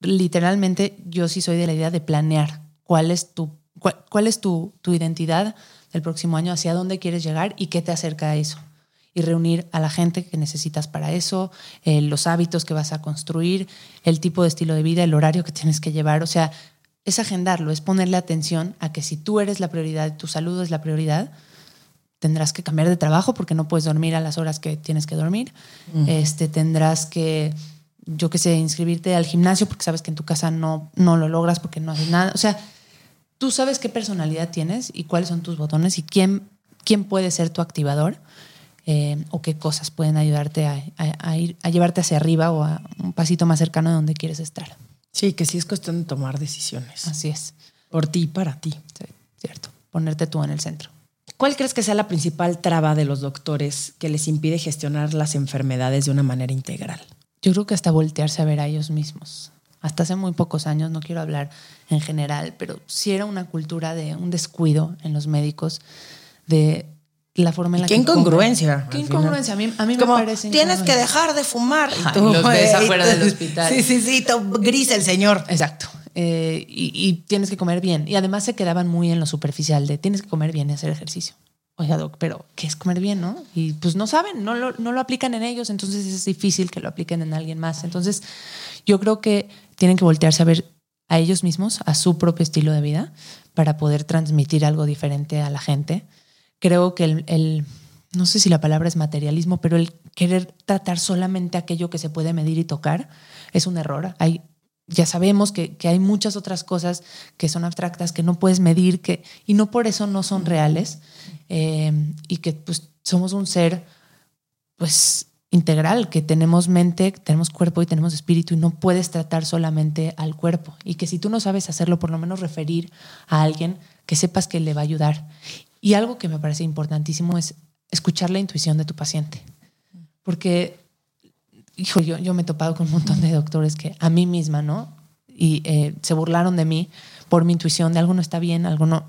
Literalmente, yo sí soy de la idea de planear cuál es tu, cuál, es tu, tu identidad del próximo año, hacia dónde quieres llegar y qué te acerca a eso y reunir a la gente que necesitas para eso, eh, los hábitos que vas a construir, el tipo de estilo de vida, el horario que tienes que llevar. O sea, es agendarlo, es ponerle atención a que si tú eres la prioridad, tu salud es la prioridad, tendrás que cambiar de trabajo porque no puedes dormir a las horas que tienes que dormir. este, tendrás que, yo qué sé, inscribirte al gimnasio porque sabes que en tu casa no, no lo logras porque no haces nada. O sea, tú sabes qué personalidad tienes y cuáles son tus botones y quién, quién puede ser tu activador eh, o qué cosas pueden ayudarte a, ir, a llevarte hacia arriba o a un pasito más cercano de donde quieres estar. Sí, que sí es cuestión de tomar decisiones. Así es. Por ti y para ti. Sí, cierto. Ponerte tú en el centro. ¿Cuál crees que sea la principal traba de los doctores que les impide gestionar las enfermedades de una manera integral? Yo creo que hasta voltearse a ver a ellos mismos. Hasta hace muy pocos años, no quiero hablar en general, pero sí era una cultura de un descuido en los médicos de la forma en la ¿Qué incongruencia? ¿Qué incongruencia? A mí, a mí me parece. Tienes que dejar de fumar. Y tú, los ves afuera del hospital. Sí, sí, sí, gris el señor. Exacto. Eh, y, tienes que comer bien. Y además se quedaban muy en lo superficial de tienes que comer bien y hacer ejercicio. Oiga, Doc, pero ¿qué es comer bien, no? Y pues no saben, no lo, no lo aplican en ellos, entonces es difícil que lo apliquen en alguien más. Entonces, yo creo que tienen que voltearse a ver a ellos mismos, a su propio estilo de vida, para poder transmitir algo diferente a la gente creo que el, no sé si la palabra es materialismo, pero el querer tratar solamente aquello que se puede medir y tocar es un error. Hay, ya sabemos que, hay muchas otras cosas que son abstractas, que no puedes medir, que, y no por eso no son reales, eh, y que pues, somos un ser pues integral, que tenemos mente, tenemos cuerpo y tenemos espíritu y no puedes tratar solamente al cuerpo. Y que si tú no sabes hacerlo, por lo menos referir a alguien que sepas que le va a ayudar. Y algo que me parece importantísimo es escuchar la intuición de tu paciente. Porque, hijo, yo, yo me he topado con un montón de doctores que a mí misma, ¿no? Y eh, se burlaron de mí por mi intuición de algo no está bien, algo no.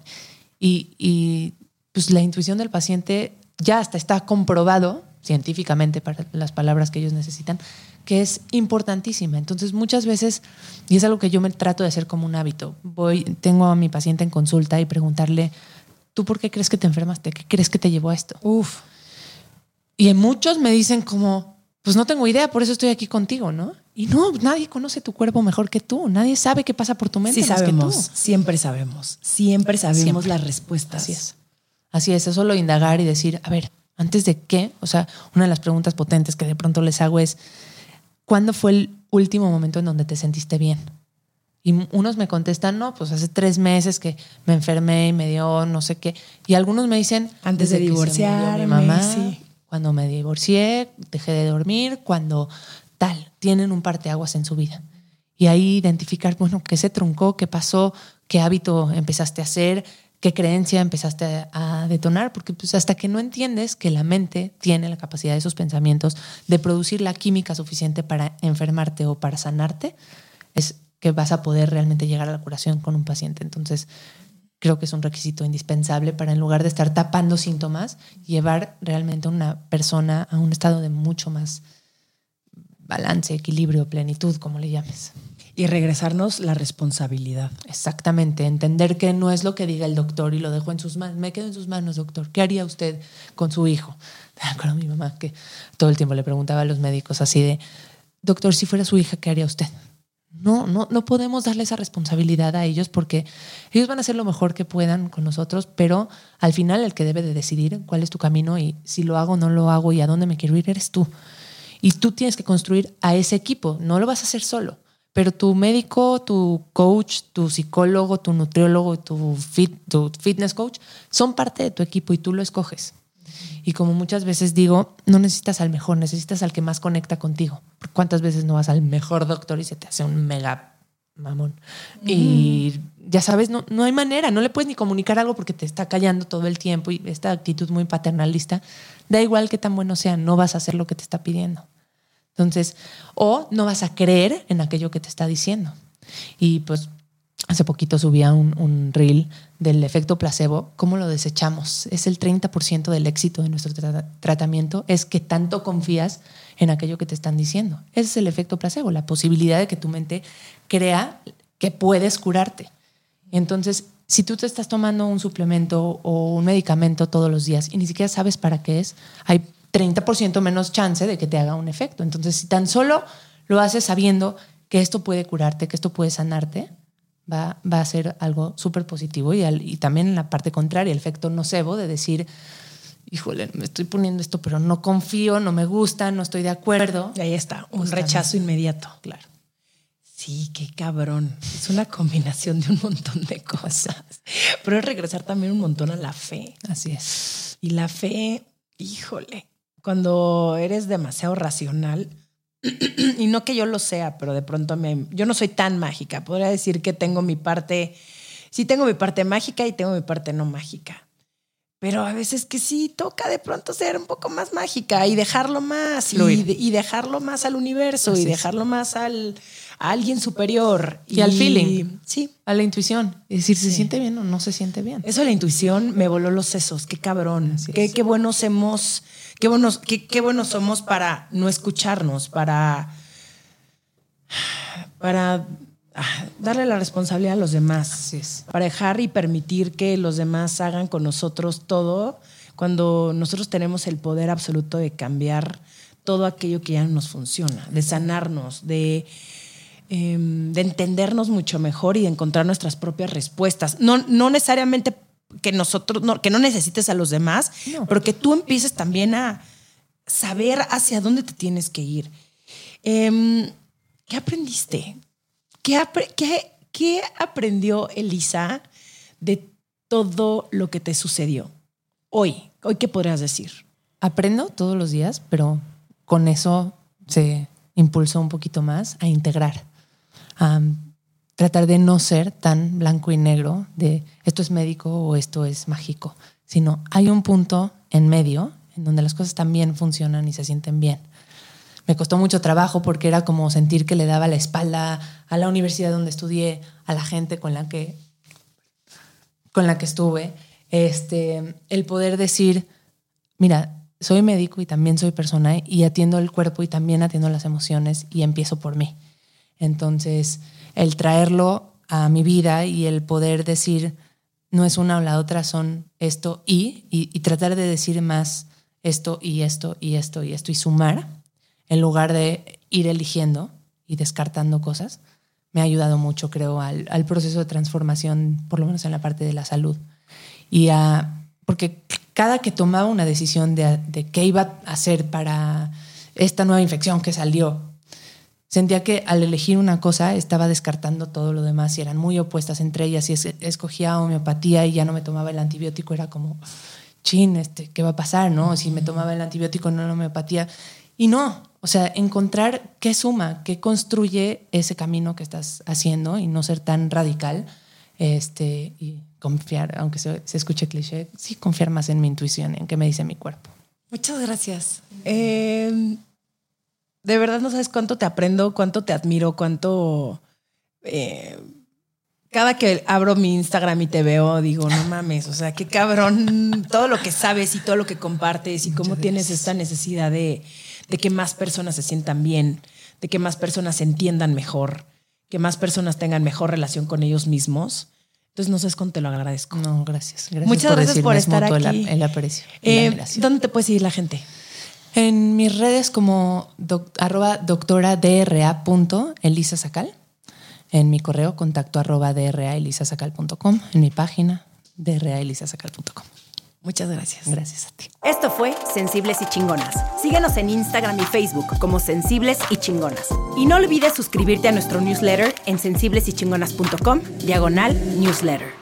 Y, y pues la intuición del paciente ya hasta está comprobado científicamente para las palabras que ellos necesitan, que es importantísima. Entonces, muchas veces, y es algo que yo me trato de hacer como un hábito, voy, tengo a mi paciente en consulta y preguntarle, ¿tú por qué crees que te enfermaste? ¿Qué crees que te llevó a esto? Uf. Y muchos me dicen como, pues no tengo idea, por eso estoy aquí contigo, ¿no? Y no, nadie conoce tu cuerpo mejor que tú, nadie sabe qué pasa por tu mente sí más sabemos, que tú. Siempre sabemos, siempre sabemos las respuestas. Así es. Así es, es solo indagar y decir, a ver, antes de qué, o sea, una de las preguntas potentes que de pronto les hago es, ¿cuándo fue el último momento en donde te sentiste bien? Y unos me contestan, no, pues hace tres meses que me enfermé y me dio no sé qué. Y algunos me dicen, antes de divorciar, mi mamá, cuando me divorcié, dejé de dormir, cuando tal, tienen un parteaguas en su vida. Y ahí identificar, bueno, qué se truncó, qué pasó, qué hábito empezaste a hacer, qué creencia empezaste a detonar, porque pues hasta que no entiendes que la mente tiene la capacidad de esos pensamientos de producir la química suficiente para enfermarte o para sanarte, es que vas a poder realmente llegar a la curación con un paciente. Entonces, creo que es un requisito indispensable para en lugar de estar tapando síntomas, llevar realmente a una persona a un estado de mucho más balance, equilibrio, plenitud, como le llames. Y regresarnos la responsabilidad. Exactamente, entender que no es lo que diga el doctor y lo dejo en sus manos. Me quedo en sus manos, doctor. ¿Qué haría usted con su hijo? Con mi mamá que todo el tiempo le preguntaba a los médicos así de, doctor, si fuera su hija, ¿qué haría usted? No, no, no podemos darle esa responsabilidad a ellos porque ellos van a hacer lo mejor que puedan con nosotros, pero al final el que debe de decidir cuál es tu camino y si lo hago o no lo hago y a dónde me quiero ir eres tú. Y tú tienes que construir a ese equipo, no lo vas a hacer solo, pero tu médico, tu coach, tu psicólogo, tu nutriólogo, tu, fit, tu fitness coach son parte de tu equipo y tú lo escoges. Y como muchas veces digo, no necesitas al mejor, necesitas al que más conecta contigo. ¿Cuántas veces no vas al mejor doctor y se te hace un mega mamón? Y ya sabes, no, no hay manera, no le puedes ni comunicar algo porque te está callando todo el tiempo y esta actitud muy paternalista, da igual que tan bueno sea, no vas a hacer lo que te está pidiendo. Entonces, o no vas a creer en aquello que te está diciendo. Y pues hace poquito subía un, un reel del efecto placebo, ¿cómo lo desechamos? Es el 30% del éxito de nuestro tra- tratamiento, es que tanto confías en aquello que te están diciendo. Ese es el efecto placebo, la posibilidad de que tu mente crea que puedes curarte. Entonces, si tú te estás tomando un suplemento o un medicamento todos los días y ni siquiera sabes para qué es, hay 30% menos chance de que te haga un efecto. Entonces, si tan solo lo haces sabiendo que esto puede curarte, que esto puede sanarte, va, va a ser algo súper positivo. Y, al- y también en la parte contraria, el efecto nocebo de decir, híjole, me estoy poniendo esto, pero no confío, no me gusta, no estoy de acuerdo. Y ahí está, un rechazo inmediato. Claro. Sí, qué cabrón. Es una combinación de un montón de cosas. Pero es regresar también un montón a la fe. Así es. Y la fe, híjole, cuando eres demasiado racional, y no que yo lo sea, pero de pronto me, yo no soy tan mágica. Podría decir que tengo mi parte, sí tengo mi parte mágica y tengo mi parte no mágica. Pero a veces que sí toca de pronto ser un poco más mágica y dejarlo más y, y dejarlo más al universo Así y es. dejarlo más al, a alguien superior. Y al feeling. Sí. A la intuición. Es decir, ¿se Sí. siente bien o no se siente bien? Eso la intuición me voló los sesos. Qué cabrón. Qué, es. qué buenos hemos, qué buenos, qué, qué buenos somos para no escucharnos, para, para ah, darle la responsabilidad a los demás. Así es. Para dejar y permitir que los demás hagan con nosotros todo cuando nosotros tenemos el poder absoluto de cambiar todo aquello que ya no nos funciona, de sanarnos, de, em, de entendernos mucho mejor y de encontrar nuestras propias respuestas. No, no necesariamente que nosotros, no, que no necesites a los demás, No. pero que tú empieces también a saber hacia dónde te tienes que ir. Em, ¿Qué aprendiste? ¿Qué, apre- qué- qué aprendió Elisa de todo lo que te sucedió? Hoy, hoy qué podrías decir? Aprendo todos los días, pero con eso se impulsó un poquito más a integrar, a tratar de no ser tan blanco y negro de esto es médico o esto es mágico, sino hay un punto en medio en donde las cosas también funcionan y se sienten bien. Me costó mucho trabajo porque era como sentir que le daba la espalda a la universidad donde estudié, a la gente con la que con la que estuve, este, el poder decir, mira, soy médico y también soy persona y atiendo el cuerpo y también atiendo las emociones y empiezo por mí. Entonces, el traerlo a mi vida y el poder decir, no es una o la otra, son esto y, y, tratar de decir más esto y esto y esto y esto y sumar, en lugar de ir eligiendo y descartando cosas, me ha ayudado mucho, creo, al, al proceso de transformación, por lo menos en la parte de la salud. Y a, porque cada que tomaba una decisión de, de qué iba a hacer para esta nueva infección que salió, sentía que al elegir una cosa estaba descartando todo lo demás y eran muy opuestas entre ellas. Si es- escogía homeopatía y ya no me tomaba el antibiótico, era como, chin, este, ¿qué va a pasar? ¿no? Si me tomaba el antibiótico, no la homeopatía. Y no, o sea, encontrar qué suma, qué construye ese camino que estás haciendo y no ser tan radical este, y confiar, aunque se, se escuche cliché, sí confiar más en mi intuición, en qué me dice mi cuerpo. Muchas gracias. Eh, de verdad no sabes cuánto te aprendo, cuánto te admiro, cuánto... eh, cada que abro mi Instagram y te veo, digo, no mames, o sea, qué cabrón, todo lo que sabes y todo lo que compartes y cómo tienes esta necesidad de, de que más personas se sientan bien, de que más personas se entiendan mejor, que más personas tengan mejor relación con ellos mismos. Entonces, no sabes cuánto te lo agradezco. No, gracias. gracias Muchas gracias por es estar mutuo el- aquí. El, aprecio. Eh. ¿Dónde te puede seguir la gente? En mis redes como doc- arroba doctora DRA punto Elisa Sacal. En mi correo contacto arroba DRA elisasacal.com. En mi página draelisasacal.com. Muchas gracias. Gracias a ti. Esto fue Sensibles y Chingonas. Síguenos en Instagram y Facebook como Sensibles y Chingonas. Y no olvides suscribirte a nuestro newsletter en sensiblesychingonas.com, diagonal newsletter.